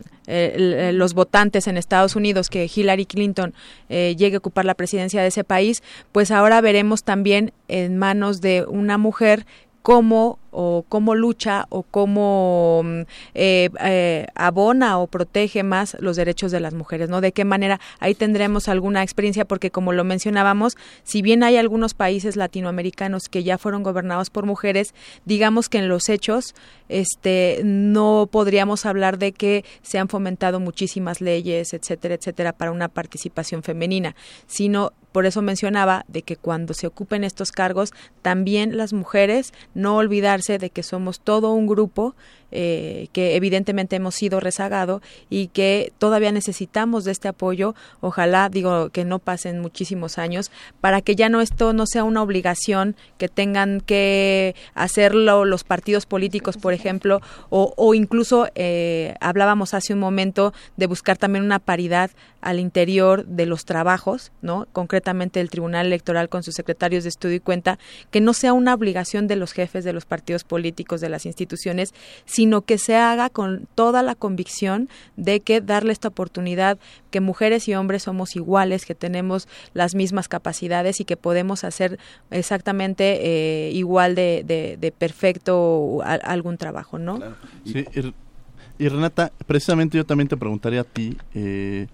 los votantes en Estados Unidos que Hillary Clinton eh, llegue a ocupar la presidencia de ese país, pues ahora veremos también en manos de una mujer cómo o cómo lucha o cómo mm, eh, eh, abona o protege más los derechos de las mujeres, ¿no? De qué manera ahí tendremos alguna experiencia porque como lo mencionábamos, si bien hay algunos países latinoamericanos que ya fueron gobernados por mujeres, digamos que en los hechos este no podríamos hablar de que se han fomentado muchísimas leyes, etcétera, etcétera para una participación femenina, sino por eso mencionaba de que cuando se ocupen estos cargos, también las mujeres no de que somos todo un grupo eh, que evidentemente hemos sido rezagado y que todavía necesitamos de este apoyo. Ojalá, digo, que no pasen muchísimos años para que ya no esto no sea una obligación que tengan que hacerlo los partidos políticos, por ejemplo, o, incluso eh, hablábamos hace un momento de buscar también una paridad al interior de los trabajos, ¿no? Concretamente el Tribunal Electoral con sus secretarios de estudio y cuenta, que no sea una obligación de los jefes de los partidos políticos, de las instituciones, sino que se haga con toda la convicción de que darle esta oportunidad, que mujeres y hombres somos iguales, que tenemos las mismas capacidades y que podemos hacer exactamente eh, igual de, de, perfecto algún trabajo, ¿no? Sí, y, Renata, precisamente yo también te preguntaría a ti, eh,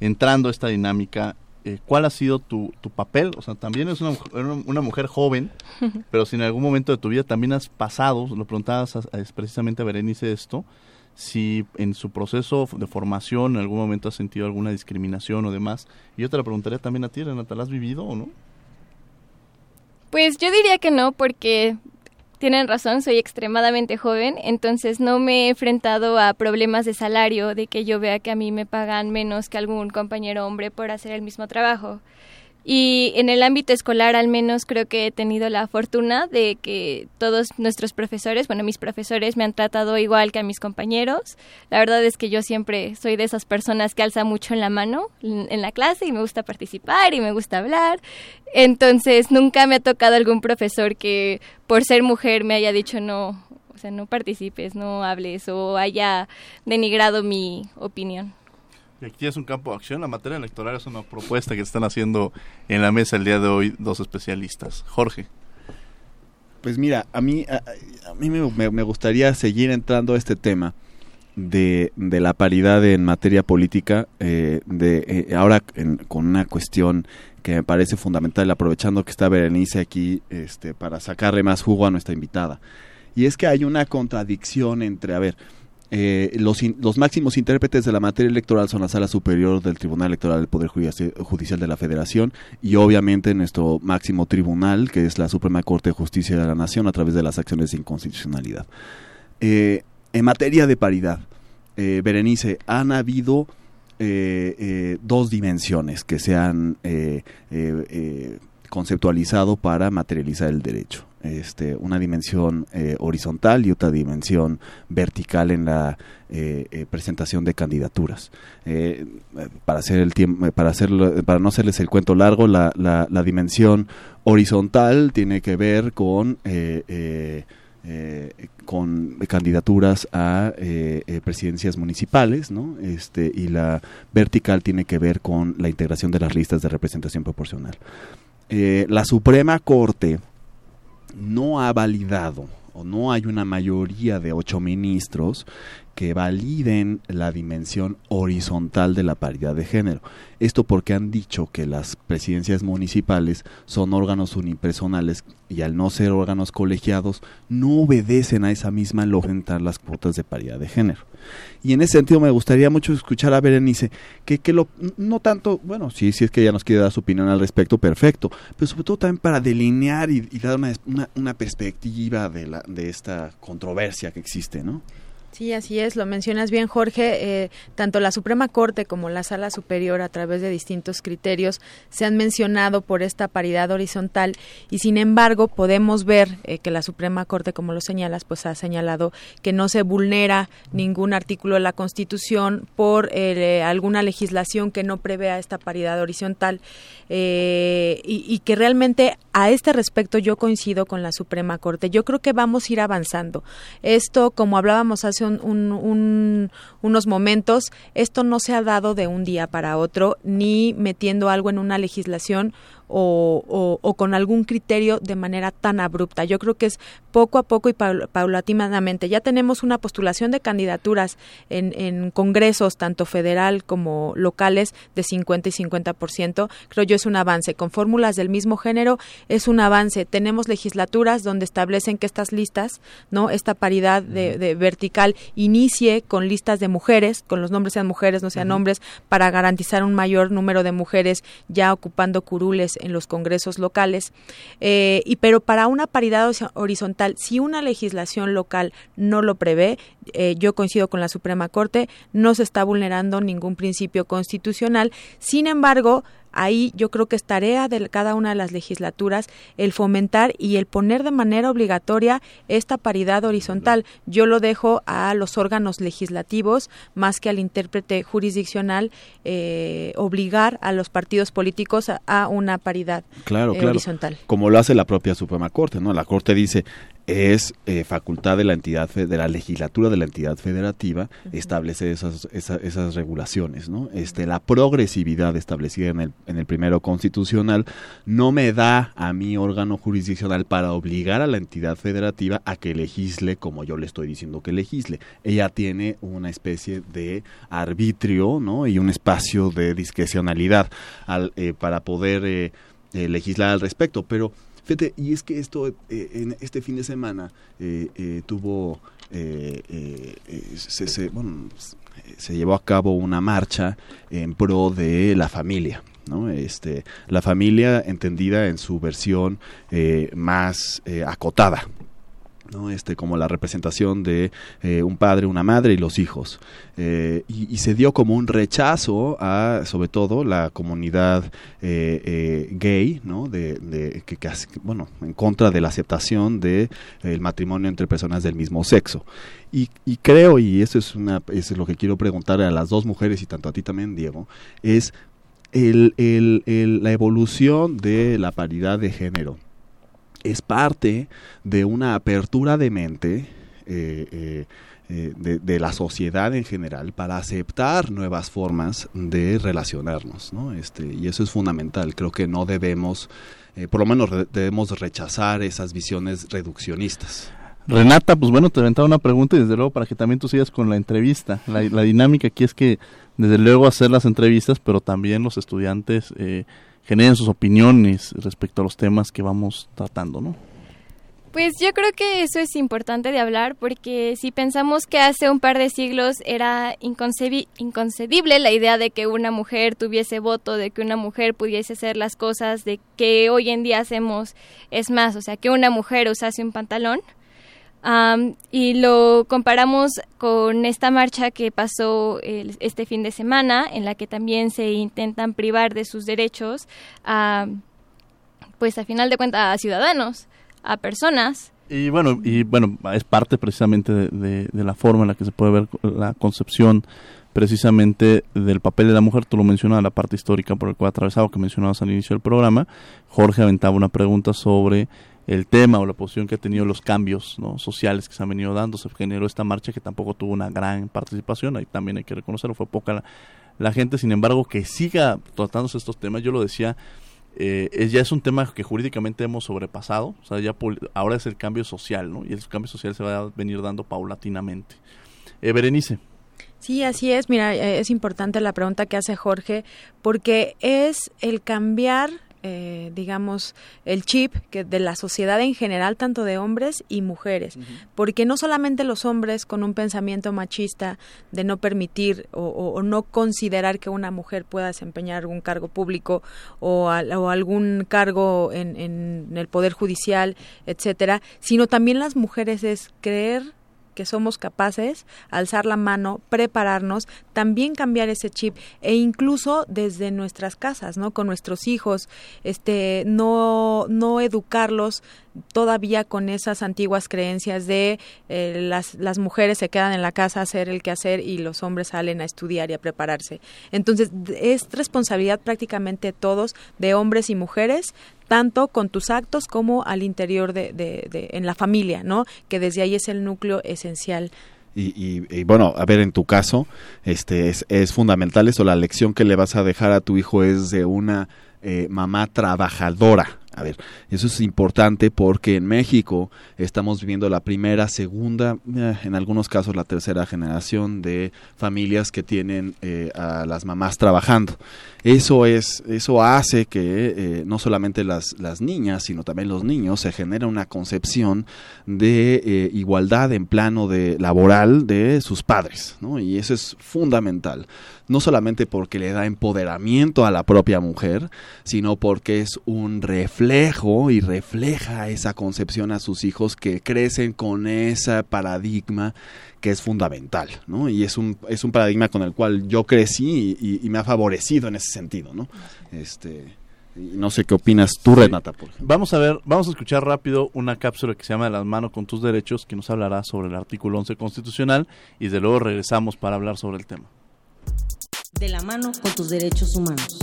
entrando a esta dinámica, eh, ¿cuál ha sido tu, tu, papel? O sea, también es una, una, mujer joven, pero si en algún momento de tu vida también has pasado, lo preguntabas precisamente a Berenice esto, si en su proceso de formación en algún momento has sentido alguna discriminación o demás. Y yo te la preguntaría también a ti, Renata, ¿la has vivido o no? Pues yo diría que no, porque tienen razón, soy extremadamente joven, entonces no me he enfrentado a problemas de salario, de que yo vea que a mí me pagan menos que algún compañero hombre por hacer el mismo trabajo. Y en el ámbito escolar al menos creo que he tenido la fortuna de que todos nuestros profesores, bueno, mis profesores me han tratado igual que a mis compañeros. La verdad es que yo siempre soy de esas personas que alza mucho en la mano en la clase y me gusta participar y me gusta hablar. Entonces nunca me ha tocado algún profesor que por ser mujer me haya dicho no, o sea, no participes, no hables o haya denigrado mi opinión. Y aquí es un campo de acción. La materia electoral es una propuesta que están haciendo en la mesa el día de hoy dos especialistas. Jorge. Pues mira, a mí, a, mí me, gustaría seguir entrando a este tema de, de la paridad en materia política, eh, de eh, ahora con una cuestión que me parece fundamental, aprovechando que está Berenice aquí este, para sacarle más jugo a nuestra invitada. Y es que hay una contradicción entre, a ver, eh, los, los, máximos intérpretes de la materia electoral son la Sala Superior del Tribunal Electoral del Poder Judicial de la Federación y obviamente nuestro máximo tribunal, que es la Suprema Corte de Justicia de la Nación, a través de las acciones de inconstitucionalidad. Eh, en materia de paridad, eh, Berenice, han habido dos dimensiones que se han conceptualizado para materializar el derecho este, una dimensión eh, horizontal y otra dimensión vertical en la eh, eh, presentación de candidaturas. para hacer el tiempo, para hacerlo, para no hacerles el cuento largo, la, la, dimensión horizontal tiene que ver con con candidaturas a presidencias municipales, ¿no? Este, y la vertical tiene que ver con la integración de las listas de representación proporcional. La Suprema Corte no ha validado o no hay una mayoría de ocho ministros que validen la dimensión horizontal de la paridad de género. Esto porque han dicho que las presidencias municipales son órganos unipersonales y al no ser órganos colegiados no obedecen a esa misma lógica las cuotas de paridad de género. Y en ese sentido me gustaría mucho escuchar a Berenice, que, que lo, no tanto, bueno, sí, si es que ella nos quiere dar su opinión al respecto, perfecto, pero sobre todo también para delinear y, dar una, una, una perspectiva de, la, de esta controversia que existe, ¿no? Sí, así es, lo mencionas bien, Jorge. Eh, tanto la Suprema Corte como la Sala Superior, a través de distintos criterios, se han mencionado por esta paridad horizontal y, sin embargo, podemos ver eh, que la Suprema Corte, como lo señalas, pues ha señalado que no se vulnera ningún artículo de la Constitución por eh, alguna legislación que no prevea esta paridad horizontal y, y que realmente a este respecto yo coincido con la Suprema Corte. Yo creo que vamos a ir avanzando. Esto, como hablábamos hace unos momentos, esto no se ha dado de un día para otro, ni metiendo algo en una legislación o, o, con algún criterio de manera tan abrupta. Yo creo que es poco a poco y paulatinamente. Ya tenemos una postulación de candidaturas en, en congresos, tanto federal como locales, de 50 y 50%. Creo yo es un avance. Con fórmulas del mismo género es un avance. Tenemos legislaturas donde establecen que estas listas, no esta paridad de, de vertical, inicie con listas de mujeres, con los nombres sean mujeres, no sean hombres, para garantizar un mayor número de mujeres ya ocupando curules en los congresos locales. Eh, y pero para una paridad horizontal, si una legislación local no lo prevé, eh, yo coincido con la Suprema Corte, no se está vulnerando ningún principio constitucional. Sin embargo, ahí yo creo que es tarea de cada una de las legislaturas el fomentar y el poner de manera obligatoria esta paridad horizontal. Yo lo dejo a los órganos legislativos más que al intérprete jurisdiccional eh, obligar a los partidos políticos a, una paridad claro, eh, claro. horizontal. Como lo hace la propia Suprema Corte, ¿no? La Corte dice es eh, facultad de la entidad de la legislatura de la entidad federativa establecer esas, esas, regulaciones no este la progresividad establecida en el en el primero constitucional no me da a mi órgano jurisdiccional para obligar a la entidad federativa a que legisle como yo le estoy diciendo que legisle. Ella tiene una especie de arbitrio no y un espacio de discrecionalidad al, eh, para poder eh, legislar al respecto pero Y es que esto, eh, en este fin de semana eh, eh, tuvo, se, se, bueno, se llevó a cabo una marcha en pro de la familia. ¿no? Este, la familia entendida en su versión más acotada, ¿no? este como la representación de eh, un padre una madre y los hijos. Eh, y, se dio como un rechazo a sobre todo la comunidad eh, gay no de, que, bueno en contra de la aceptación de el matrimonio entre personas del mismo sexo. Y, creo y eso es una eso es lo que quiero preguntar a las dos mujeres y tanto a ti también Diego es el, el, la evolución de la paridad de género es parte de una apertura de mente eh, eh, eh, de, la sociedad en general para aceptar nuevas formas de relacionarnos, ¿no? Este, y eso es fundamental. Creo que no debemos, por lo menos debemos rechazar esas visiones reduccionistas. Renata, pues bueno, te aventaba una pregunta y desde luego para que también tú sigas con la entrevista. La, la dinámica aquí es que desde luego hacer las entrevistas, pero también los estudiantes generen sus opiniones respecto a los temas que vamos tratando, ¿no? Pues yo creo que eso es importante de hablar porque si pensamos que hace un par de siglos era inconcebible la idea de que una mujer tuviese voto, de que una mujer pudiese hacer las cosas de que hoy en día hacemos, es más, o sea, que una mujer usase un pantalón, y lo comparamos con esta marcha que pasó este fin de semana, en la que también se intentan privar de sus derechos a, pues a final de cuentas, a ciudadanos, a personas. Y bueno, y bueno, es parte precisamente de, la forma en la que se puede ver la concepción precisamente del papel de la mujer, tú lo mencionabas, la parte histórica por el cual atravesado, que mencionabas al inicio del programa. Jorge aventaba una pregunta sobre el tema o la posición que ha tenido los cambios sociales que se han venido dando. Se generó esta marcha que tampoco tuvo una gran participación, ahí también hay que reconocerlo, fue poca la, gente, sin embargo, que siga tratándose estos temas, yo lo decía, eh, ya es un tema que jurídicamente hemos sobrepasado, o sea, ya ahora es el cambio social, ¿no? Y el cambio social se va a venir dando paulatinamente. Eh, Berenice. Sí, así es. Mira, eh, es importante la pregunta que hace Jorge, porque es el cambiar eh, digamos, el chip que de la sociedad en general, tanto de hombres y mujeres, porque no solamente los hombres con un pensamiento machista de no permitir o, no considerar que una mujer pueda desempeñar algún cargo público o, algún cargo en, en el poder judicial, etcétera, sino también las mujeres es creer que somos capaces, alzar la mano, prepararnos, también cambiar ese chip e incluso desde nuestras casas, ¿no? Con nuestros hijos, este, no, no educarlos todavía con esas antiguas creencias de eh, las, las mujeres se quedan en la casa a hacer el quehacer y los hombres salen a estudiar y a prepararse. Entonces, es responsabilidad prácticamente todos, de hombres y mujeres, tanto con tus actos como al interior de, de, en la familia, ¿no? Que desde ahí es el núcleo esencial y, y, bueno, a ver, en tu caso, este es, es fundamental eso, la lección que le vas a dejar a tu hijo es de una eh, mamá trabajadora. A ver, eso es importante porque en México estamos viviendo la primera, segunda, eh, en algunos casos la tercera generación de familias que tienen eh, a las mamás trabajando. Eso es, eso hace que eh, no solamente las, las niñas, sino también los niños se genera una concepción de eh, igualdad en plano de laboral de sus padres. Y eso es fundamental no solamente porque le da empoderamiento a la propia mujer, sino porque es un reflejo y refleja esa concepción a sus hijos que crecen con ese paradigma que es fundamental, ¿no? Y es un, es un paradigma con el cual yo crecí y, y me ha favorecido en ese sentido, ¿no? Este, y no sé qué opinas tú, Renata. Por ejemplo. Vamos a ver, vamos a escuchar rápido una cápsula que se llama De las manos con tus derechos, que nos hablará sobre el artículo 11 constitucional y de luego regresamos para hablar sobre el tema. De la mano con tus derechos humanos.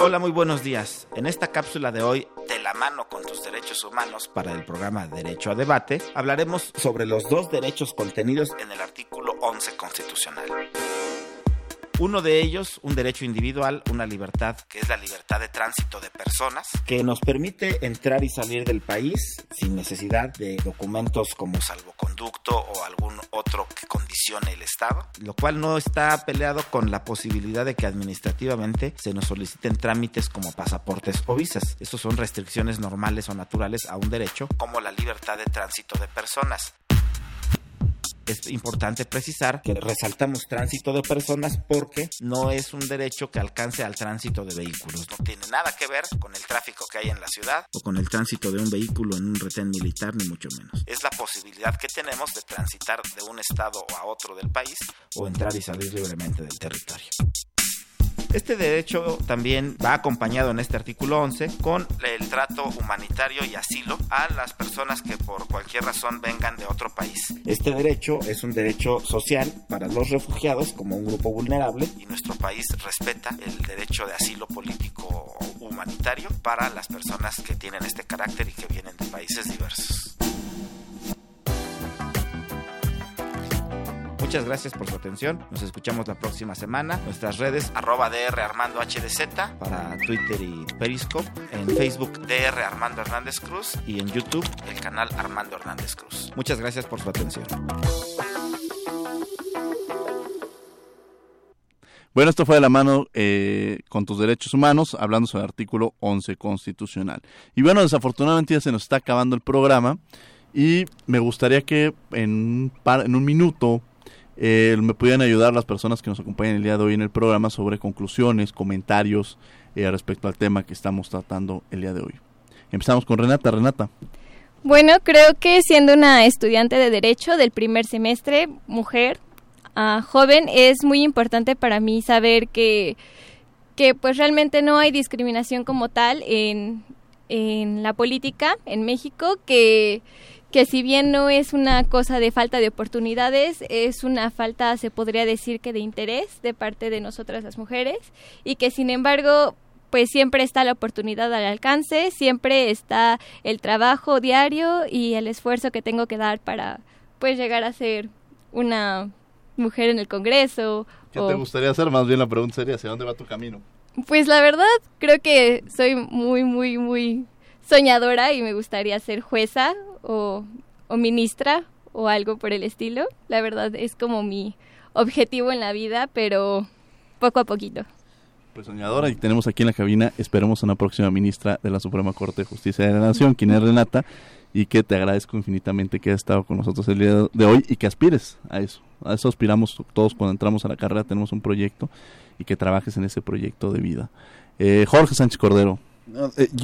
Hola, muy buenos días. En esta cápsula de hoy, de la mano con tus derechos humanos para el programa Derecho a Debate, hablaremos sobre los dos derechos contenidos en el artículo 11 constitucional. Uno de ellos, un derecho individual, una libertad que es la libertad de tránsito de personas, que nos permite entrar y salir del país sin necesidad de documentos como salvoconducto o algún otro que condicione el Estado, lo cual no está peleado con la posibilidad de que administrativamente se nos soliciten trámites como pasaportes o visas. Estos son restricciones normales o naturales a un derecho como la libertad de tránsito de personas es importante precisar que resaltamos tránsito de personas porque no es un derecho que alcance al tránsito de vehículos. No tiene nada que ver con el tráfico que hay en la ciudad o con el tránsito de un vehículo en un retén militar, ni mucho menos. Es la posibilidad que tenemos de transitar de un estado a otro del país o entrar y salir libremente del territorio. Este derecho también va acompañado en este artículo 11 con el trato humanitario y asilo a las personas que por cualquier razón vengan de otro país. Este derecho es un derecho social para los refugiados como un grupo vulnerable y nuestro país respeta el derecho de asilo político humanitario para las personas que tienen este carácter y que vienen de países diversos. Muchas gracias por su atención. Nos escuchamos la próxima semana. Nuestras redes arroba DR Armando HDZ para Twitter y Periscope. En Facebook DR Armando Hernández Cruz y en YouTube el canal Armando Hernández Cruz. Muchas gracias por su atención. Bueno, esto fue de la mano eh, con tus derechos humanos, hablando sobre el artículo 11 constitucional. Y bueno, desafortunadamente ya se nos está acabando el programa y me gustaría que en par, en un minuto eh, me pudieran ayudar las personas que nos acompañan el día de hoy en el programa sobre conclusiones, comentarios eh, respecto al tema que estamos tratando el día de hoy. Empezamos con Renata. Renata. Bueno, creo que siendo una estudiante de Derecho del primer semestre, mujer, uh, joven, es muy importante para mí saber que, que pues realmente no hay discriminación como tal en, en la política en México, que que si bien no es una cosa de falta de oportunidades, es una falta, se podría decir que de interés de parte de nosotras las mujeres y que sin embargo pues siempre está la oportunidad al alcance, siempre está el trabajo diario y el esfuerzo que tengo que dar para pues llegar a ser una mujer en el Congreso. ¿Qué te gustaría hacer? Más bien la pregunta sería, ¿hacia dónde va tu camino? Pues la verdad, creo que soy muy, muy, muy soñadora y me gustaría ser jueza o, ministra o algo por el estilo. La verdad es como mi objetivo en la vida, pero poco a poquito. Pues soñadora, y tenemos aquí en la cabina, esperemos una próxima ministra de la Suprema Corte de Justicia de la Nación, quien es Renata, y que te agradezco infinitamente que hayas estado con nosotros el día de hoy y que aspires a eso. A eso aspiramos todos cuando entramos a la carrera, tenemos un proyecto y que trabajes en ese proyecto de vida. Eh, Jorge Sánchez Cordero,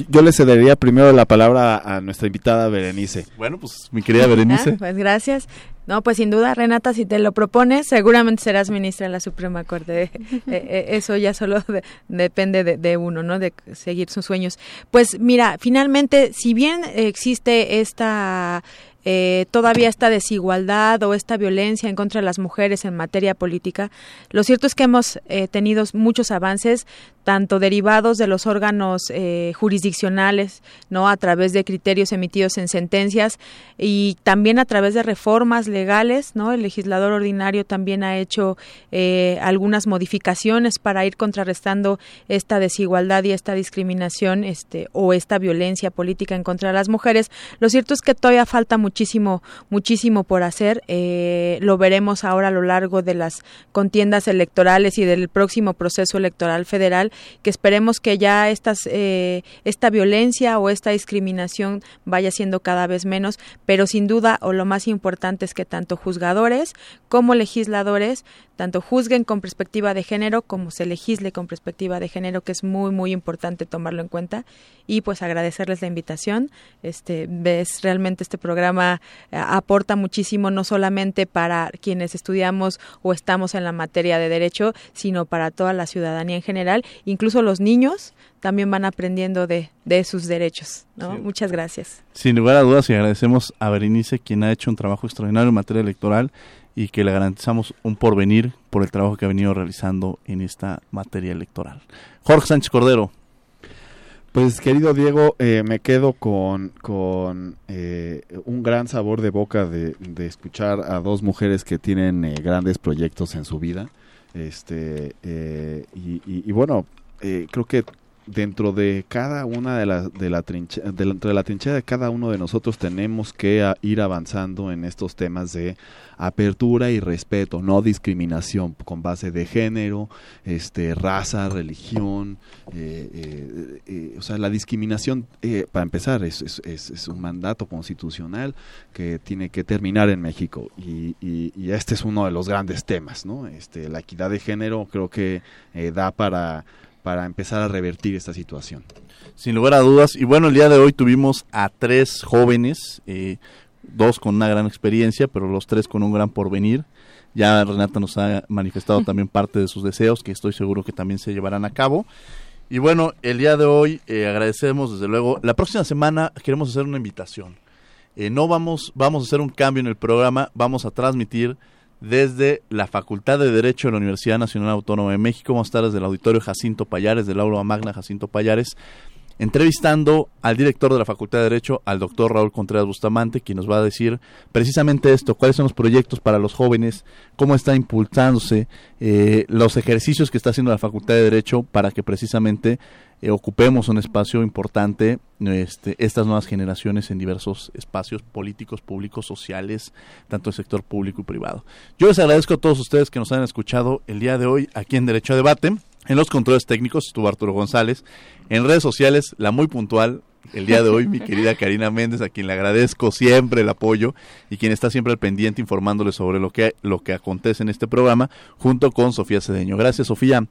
yo le cedería primero la palabra a nuestra invitada Berenice. Bueno, pues mi querida Berenice. Ah, pues gracias. No, pues sin duda, Renata, si te lo propones, seguramente serás ministra de la Suprema Corte. eh, eh, eso ya solo de, depende de, de, uno, ¿no? De seguir sus sueños. Pues mira, finalmente, si bien existe esta eh, todavía esta desigualdad o esta violencia en contra de las mujeres en materia política. Lo cierto es que hemos eh, tenido muchos avances, tanto derivados de los órganos eh, jurisdiccionales, no a través de criterios emitidos en sentencias y también a través de reformas legales, no el legislador ordinario también ha hecho eh, algunas modificaciones para ir contrarrestando esta desigualdad y esta discriminación, este o esta violencia política en contra de las mujeres. Lo cierto es que todavía falta muchísimo, muchísimo por hacer. Eh, lo veremos ahora a lo largo de las contiendas electorales y del próximo proceso electoral federal que esperemos que ya estas, eh, esta violencia o esta discriminación vaya siendo cada vez menos, pero sin duda o lo más importante es que tanto juzgadores como legisladores tanto juzguen con perspectiva de género como se legisle con perspectiva de género, que es muy muy importante tomarlo en cuenta y pues agradecerles la invitación. Este ves realmente este programa eh, aporta muchísimo no solamente para quienes estudiamos o estamos en la materia de derecho, sino para toda la ciudadanía en general, incluso los niños también van aprendiendo de, de sus derechos. ¿no? Muchas gracias. Sin lugar a dudas, y agradecemos a Berenice, quien ha hecho un trabajo extraordinario en materia electoral y que le garantizamos un porvenir por el trabajo que ha venido realizando en esta materia electoral. Jorge Sánchez Cordero. Pues querido Diego, eh, me quedo con, con eh, un gran sabor de boca de, de, escuchar a dos mujeres que tienen eh, grandes proyectos en su vida. Este, y, y, y, bueno, creo que dentro de cada una de las de la trinchera de, dentro de la trinchera de cada uno de nosotros tenemos que a, ir avanzando en estos temas de apertura y respeto no discriminación con base de género este raza religión eh, eh, eh, o sea la discriminación para empezar es, es, un mandato constitucional que tiene que terminar en México. Y, y, este es uno de los grandes temas no este la equidad de género creo que da para para empezar a revertir esta situación. Sin lugar a dudas. Y bueno, el día de hoy tuvimos a tres jóvenes, eh, dos con una gran experiencia, pero los tres con un gran porvenir. Ya Renata nos ha manifestado también parte de sus deseos, que estoy seguro que también se llevarán a cabo. Y bueno, el día de hoy eh, agradecemos desde luego. La próxima semana queremos hacer una invitación. Eh, no vamos, vamos a hacer un cambio en el programa, vamos a transmitir desde la Facultad de Derecho de la Universidad Nacional Autónoma de México. Vamos a estar desde el auditorio Jacinto Payares, del aula magna Jacinto Payares, entrevistando al director de la Facultad de Derecho, al doctor Raúl Contreras Bustamante, quien nos va a decir precisamente esto, cuáles son los proyectos para los jóvenes, cómo está impulsándose, eh, los ejercicios que está haciendo la Facultad de Derecho para que precisamente eh, ocupemos un espacio importante, este, estas nuevas generaciones en diversos espacios políticos, públicos, sociales, tanto el sector público y privado. Yo les agradezco a todos ustedes que nos han escuchado el día de hoy aquí en Derecho a Debate. En los controles técnicos estuvo Arturo González. En redes sociales, la muy puntual, el día de hoy, mi querida Karina Méndez, a quien le agradezco siempre el apoyo y quien está siempre al pendiente informándole sobre lo que, lo que acontece en este programa, junto con Sofía Cedeño. Gracias, Sofía.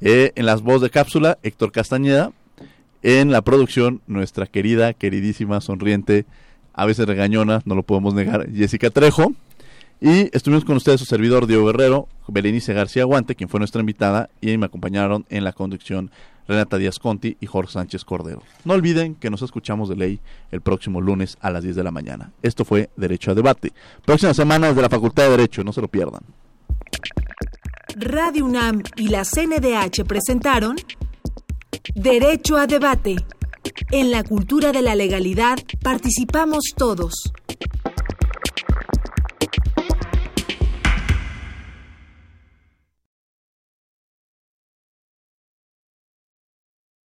Eh, en las voz de cápsula, Héctor Castañeda. En la producción, nuestra querida, queridísima, sonriente, a veces regañona, no lo podemos negar, Jessica Trejo. Y estuvimos con ustedes su servidor Diego Guerrero, Berenice García Guante, quien fue nuestra invitada, y me acompañaron en la conducción Renata Díaz Conti y Jorge Sánchez Cordero. No olviden que nos escuchamos de ley el próximo lunes a las 10 de la mañana. Esto fue Derecho a Debate. Próxima semana de la Facultad de Derecho, no se lo pierdan. Radio UNAM y la CNDH presentaron Derecho a Debate. En la cultura de la legalidad participamos todos.